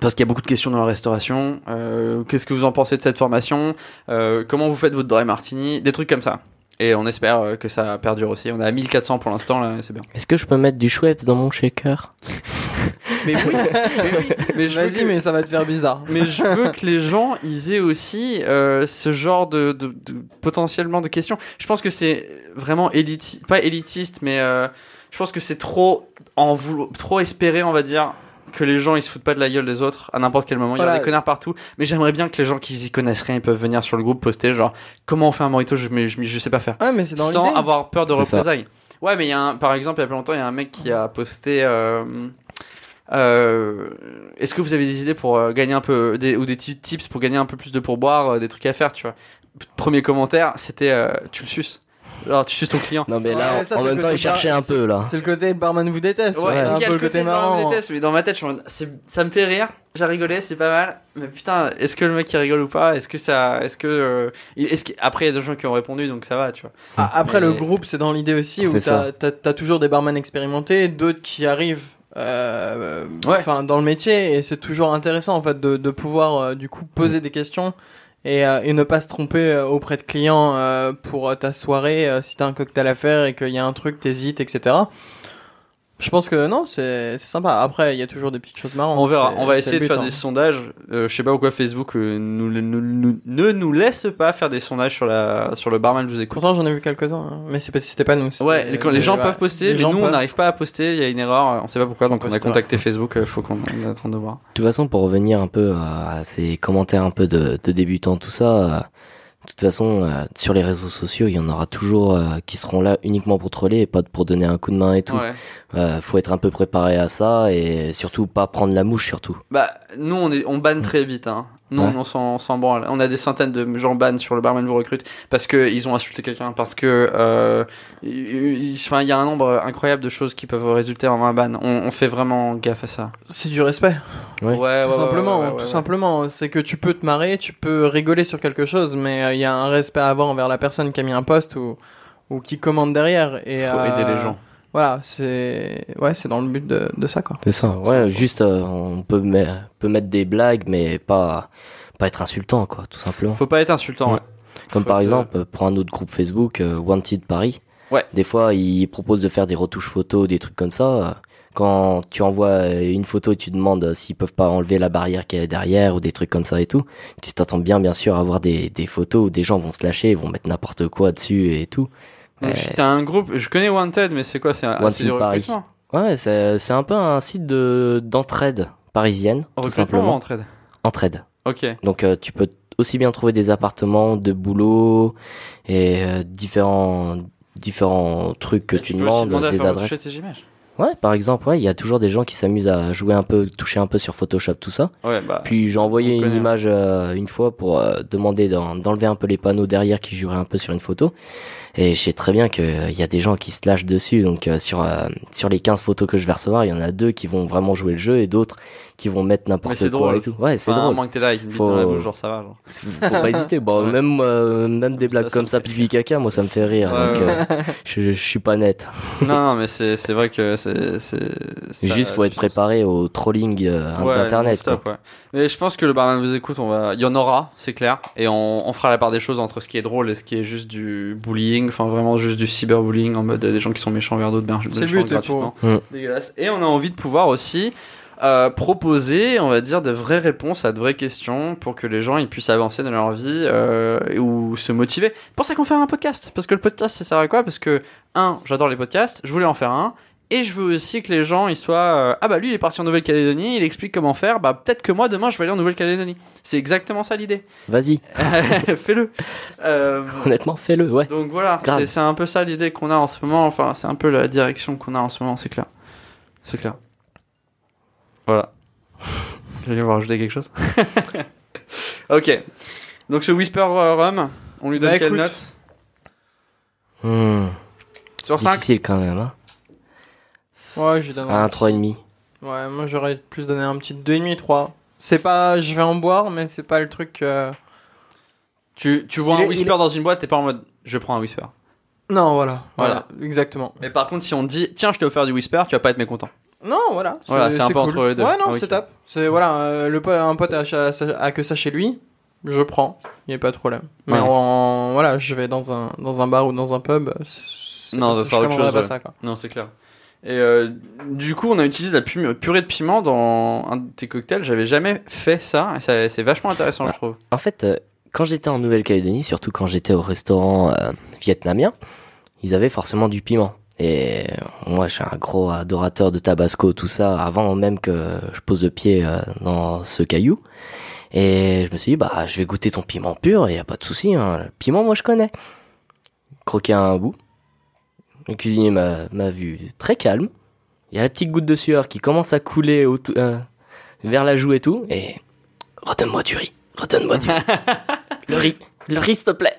parce qu'il y a beaucoup de questions dans la restauration. Euh, Qu'est-ce que vous en pensez de cette formation? Euh, Comment vous faites votre dry martini? Des trucs comme ça. Et on espère euh, que ça perdure aussi. On est à 1400 pour l'instant, là, c'est bien. Est-ce que je peux mettre du Schweppes dans mon shaker? (laughs) Mais oui, mais oui. Mais je veux Vas-y, que- mais ça va te faire bizarre. mais je veux que les gens ils aient aussi euh, ce genre de, de, de- potentiellement de questions. Je pense que c'est vraiment élitiste, pas élitiste, mais euh, je pense que c'est trop en voulo- trop espéré, on va dire, que les gens ils se foutent pas de la gueule des autres à n'importe quel moment. Il y a Voilà. des connards partout, mais j'aimerais bien que les gens qui y connaissent rien ils peuvent venir sur le groupe poster genre comment on fait un morito, je, mais je, je sais pas faire Ouais, mais c'est dans sans avoir peur de ça. représailles. Ouais, mais il y a un, par exemple, il y a pas longtemps, il y a un mec qui a posté. euh, euh, Est-ce que vous avez des idées pour euh, gagner un peu des, ou des ti- tips pour gagner un peu plus de pourboire, euh, des trucs à faire, tu vois? Premier commentaire, c'était euh, tu le suces. Alors tu suces ton client. Non, mais là, Ouais, ça, en c'est même le temps, il cherchait un peu, là. C'est le côté barman vous déteste. Ouais, c'est un peu le côté marrant. marrant, je déteste, mais dans ma tête, je suis en mode, c'est- ça me fait rire, j'ai rigolé, c'est pas mal. Mais putain, est-ce que le mec il rigole ou pas? Est-ce que ça, est-ce que, euh, est-ce que après il y a des gens qui ont répondu, donc ça va, tu vois. Ah, Après, Mais- le groupe, c'est dans l'idée aussi où t'as ça. t'as- t'as toujours des barman expérimentés, d'autres qui arrivent euh, Ouais. enfin, dans le métier, et c'est toujours intéressant en fait de, de pouvoir euh, du coup poser des questions et, euh, et ne pas se tromper euh, auprès de clients euh, pour ta soirée si t'as un cocktail à faire et qu'il y a un truc, t'hésites, etc. Je pense que non, c'est c'est sympa. Après, il y a toujours des petites choses marrantes. On verra. On va essayer de faire des hein. sondages. Euh, je sais pas pourquoi Facebook euh, nous, nous- nous- ne nous laisse pas faire des sondages sur la sur le barman vous écoute. Pourtant, j'en ai vu quelques-uns, hein. mais c'est pas- c'était pas nous. c'était- Ouais, les, gens peuvent poster, Les mais gens nous on peuvent. n'arrive pas à poster. Il y a une erreur. On sait pas pourquoi. Donc on a contacté Facebook. euh, faut qu'on on attende de voir. De toute façon, pour revenir un peu à ces commentaires un peu de, de débutants, tout ça, euh, de toute façon, euh, sur les réseaux sociaux, il y en aura toujours euh, qui seront là uniquement pour troller et pas pour donner un coup de main et tout. Ouais. Euh, faut être un peu préparé à ça et surtout pas prendre la mouche surtout. Bah nous on est on banne très vite. Hein. Nous Ouais. on s'en branle. On a des centaines de gens ban sur le barman vous recrute parce que ils ont insulté quelqu'un, parce que euh, il il- enfin, il y a un nombre incroyable de choses qui peuvent résulter en un ban. On, on fait vraiment gaffe à ça. C'est du respect. Ouais. Ouais, tout ouais, simplement, ouais, ouais, tout ouais. simplement, c'est que tu peux te marrer, tu peux rigoler sur quelque chose, mais euh, il y a un respect à avoir envers la personne qui a mis un poste ou ou qui commande derrière. Et Faut euh, aider les gens. Voilà, c'est ouais, c'est dans le but de, de ça quoi. C'est ça. Ouais, juste euh, on peut, met- peut mettre des blagues, mais pas pas être insultant, quoi, tout simplement. Faut pas être insultant. Ouais. ouais. Comme Faut par être, exemple, pour un autre groupe Facebook, euh, Wanted Paris. Ouais. Des fois, ils proposent de faire des retouches photos, des trucs comme ça. Euh, Quand tu envoies euh, une photo et tu demandes euh, s'ils peuvent pas enlever la barrière qui est derrière ou des trucs comme ça et tout, tu t'attends bien, bien sûr, à avoir des, des photos où des gens vont se lâcher, vont mettre n'importe quoi dessus et tout. Donc, Euh, T'as un groupe, je connais Wanted, mais c'est quoi C'est un Wanted Paris. Ouais, c'est un peu un site de d'entraide parisienne, tout ou simplement. entraide Entraide. Ok. Donc euh, tu peux aussi bien trouver des appartements, de boulot et euh, différents différents trucs que Et tu, peux aussi demandes, à des adresses. images. Ouais, par exemple, ouais, il y a toujours des gens qui s'amusent à jouer un peu, toucher un peu sur Photoshop, tout ça. Ouais, bah. Puis j'ai envoyé une connaît. image euh, une fois pour euh, demander d'en- d'enlever un peu les panneaux derrière qui joueraient un peu sur une photo. Et je sais très bien qu'il y a des gens qui se lâchent dessus. Donc euh, sur euh, sur les 15 photos que je vais recevoir, il y en a deux qui vont vraiment jouer le jeu et d'autres qui vont mettre n'importe c'est quoi drôle. et tout. Ouais, c'est Enfin, à drôle. moins que t'es là avec une bite Faut- dans la bouche, genre ça va. Genre. Faut pas hésiter. Bon, (laughs) Ouais. même euh, même des blagues Ça, comme me ça, pipi caca, moi ça me fait rire. Ouais, donc ouais. euh, je, je suis pas net. non, non, mais c'est c'est vrai que c'est. (laughs) Juste faut être préparé au trolling euh, Ouais, d'internet. Mais je pense que le barman vous écoute, on va, il y en aura, c'est clair, et on, on fera la part des choses entre ce qui est drôle et ce qui est juste du bullying, enfin vraiment juste du cyberbullying en mode euh, des gens qui sont méchants vers d'autres, C'est le but, pour- Mm. dégueulasse. Et on a envie de pouvoir aussi euh, proposer, on va dire, de vraies réponses à de vraies questions pour que les gens ils puissent avancer dans leur vie euh, ou se motiver. C'est pour ça qu'on fait un podcast, parce que le podcast ça sert à quoi? Parce que un, j'adore les podcasts, je voulais en faire un. Et je veux aussi que les gens ils soient euh, ah bah lui il est parti en Nouvelle-Calédonie, il explique comment faire, bah peut-être que moi demain je vais aller en Nouvelle-Calédonie. C'est exactement ça l'idée. Vas-y, (laughs) Fais-le. Euh, (laughs) honnêtement, fais-le. Ouais. donc voilà, c'est un peu ça l'idée qu'on a en ce moment, enfin c'est un peu la direction qu'on a en ce moment, c'est clair. C'est clair. Voilà. Quelqu'un va rajouter quelque chose? (laughs) Ok. Donc ce Whisper Rum, on lui donne Bah, quelle écoute. note? Hmm, Sur 5 difficile quand même. Hein. Ouais, je lui donne À un 3,5. Ouais, moi j'aurais plus donné un petit 2,5, 3. C'est pas, je vais en boire, mais c'est pas le truc. euh, tu, tu vois Il un est- Whisper dans une boîte, t'es pas en mode je prends un Whisper. Non, voilà, Voilà. voilà, exactement. Mais par contre, si on te dit tiens, je t'ai offert du Whisper, tu vas pas être mécontent. Non, voilà. Voilà, c'est un peu cool. entre les deux. Ouais, non, Ok. c'est top. C'est voilà, euh, le un pote a, a- a que ça chez lui, je prends, il y a pas de problème. Mais Ouais. en, voilà, je vais dans un dans un bar ou dans un pub. c'est- Non, ça sera autre chose, pas ouais. ça, quoi. Non, c'est clair. Et euh, du coup, on a utilisé de la pu- purée de piment dans un de tes cocktails. J'avais jamais fait ça, et ça- c'est vachement intéressant, je Ah. trouve. En fait, euh, quand j'étais en Nouvelle-Calédonie, surtout quand j'étais au restaurant euh, vietnamien, ils avaient forcément du piment. Et moi, je suis un gros adorateur de Tabasco, tout ça, avant même que je pose le pied euh, dans ce caillou. Et je me suis dit, bah, je vais goûter ton piment pur, et y a pas de souci. Hein. Le piment, moi, je connais. Croquer un bout. Le cuisinier m'a vu très calme. Il y a la petite goutte de sueur qui commence à couler au euh, vers la joue et tout. Et redonne-moi du riz. Redonne-moi du riz. (laughs) le riz. Le riz, s'il te plaît.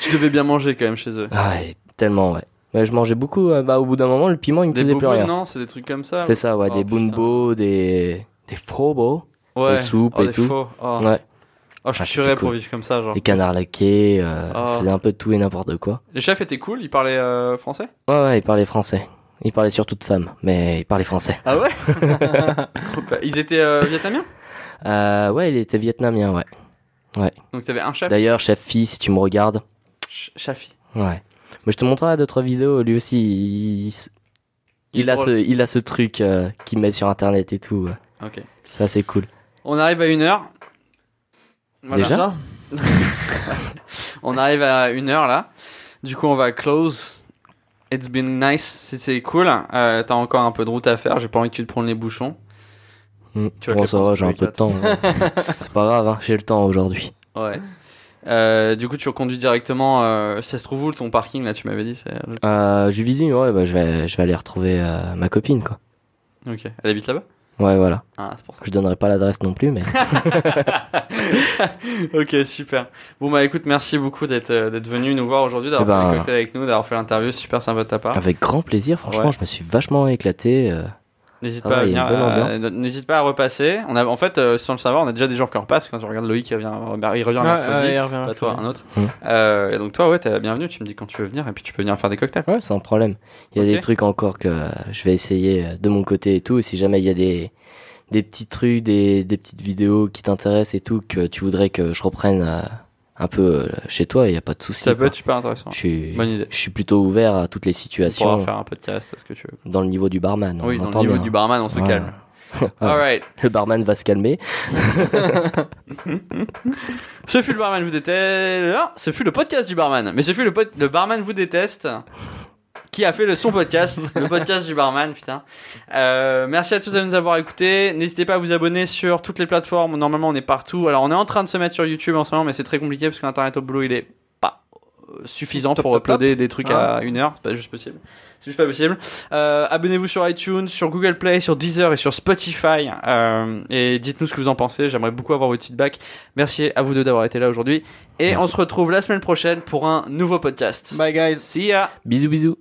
Tu devais bien manger quand même chez eux. Ah, ouais, tellement, ouais. Ouais, je mangeais beaucoup. euh, bah, au bout d'un moment, le piment, il me Des faisait plus rien. non C'est des trucs comme ça C'est ça, ouais. Oh, des bunbo, des, des fobo. ouais. des soupes oh, et des tout. faux. Oh. Ouais. Oh, je Ah, tuerais c'était pour cool. vivre comme ça, genre. Des canards laqués. Euh, Oh. faisait un peu de tout et n'importe quoi. Les chefs étaient cool, ils parlaient euh, français? Ouais, ouais, il parlait français. Il parlait surtout de femmes, mais il parlait français. Ah ouais? (laughs) (laughs) Ils étaient euh, vietnamiens? Euh, ouais, il était vietnamien, ouais. Donc t'avais un chef? D'ailleurs, chef fille, si tu me regardes. Ch- Chafi. Ouais. Mais je te montrerai d'autres vidéos. Lui aussi, il, a ce, il a ce truc euh, qu'il met sur internet et tout. Ok. Ça, c'est cool. On arrive à une heure. Voilà. Déjà (laughs) On arrive à une heure là. Du coup, on va close. It's been nice. C'était cool. Euh, T'as encore un peu de route à faire. J'ai pas envie que tu te prennes les bouchons. Mm. Tu Bon, ça va, j'ai un peu de temps. hein. (laughs) c'est pas grave, hein, j'ai le temps aujourd'hui. Ouais. Euh, du coup, tu reconduis directement. Euh, ça se trouve où ton parking là Tu m'avais dit. c'est- Euh, je visite, ouais, bah, je vais, je vais aller retrouver euh, ma copine, quoi. Ok. Elle habite là-bas? Ouais, voilà. Ah, c'est pour ça. Je donnerai pas l'adresse non plus, mais (laughs) ok, super. Bon bah écoute, merci beaucoup d'être euh, d'être venu nous voir aujourd'hui, d'avoir Eh ben- fait les cocktails avec nous, d'avoir fait l'interview, super sympa de ta part. avec grand plaisir. Franchement, Ouais. je me suis vachement éclaté. euh. N'hésite pas à euh. N'hésite pas à repasser. On a, en fait, euh, sans le savoir, on a déjà des gens qui repassent. Quand tu regardes Loïc, il revient, il revient Ouais, mercredi. ouais, il revient pas toi, un autre. Euh, et donc toi, ouais, t'es la bienvenue. Tu me dis quand tu veux venir, et puis tu peux venir faire des cocktails. Ouais, sans problème. Il y a des trucs encore que euh, je vais essayer euh, de mon côté et tout. Si jamais il y a des, des petits trucs, des, des petites vidéos qui t'intéressent et tout, que tu voudrais que je reprenne euh, un peu euh, chez toi, il n'y a pas de souci. Ça peut être super intéressant. Je suis, Bonne idée. je suis plutôt ouvert à toutes les On pourra situations faire un podcast, est-ce que tu veux dans le niveau du barman. on Oui, dans le niveau bien. du barman, on se Voilà. calme. (laughs) Voilà. Alright. Le barman va se calmer. (laughs) Ce fut le barman vous déteste. Ah, ce fut le podcast du barman. Mais ce fut le barman vous déteste. Qui a fait le son podcast, (laughs) le podcast du barman, putain. Euh, merci à tous de nous avoir écoutés. N'hésitez pas à vous abonner sur toutes les plateformes. Normalement, on est partout. Alors, on est en train de se mettre sur YouTube en ce moment, mais c'est très compliqué parce que l'internet au boulot, il est pas euh, suffisant Top, pour top, top. uploader des trucs Ah. à une heure. C'est pas juste possible. C'est juste pas possible. Euh, Abonnez-vous sur iTunes, sur Google Play, sur Deezer et sur Spotify. Euh, et dites-nous ce que vous en pensez. J'aimerais beaucoup avoir votre feedback. Merci à vous deux d'avoir été là aujourd'hui. Et Merci. on se retrouve la semaine prochaine pour un nouveau podcast. Bye guys. See ya! Bisous, bisous.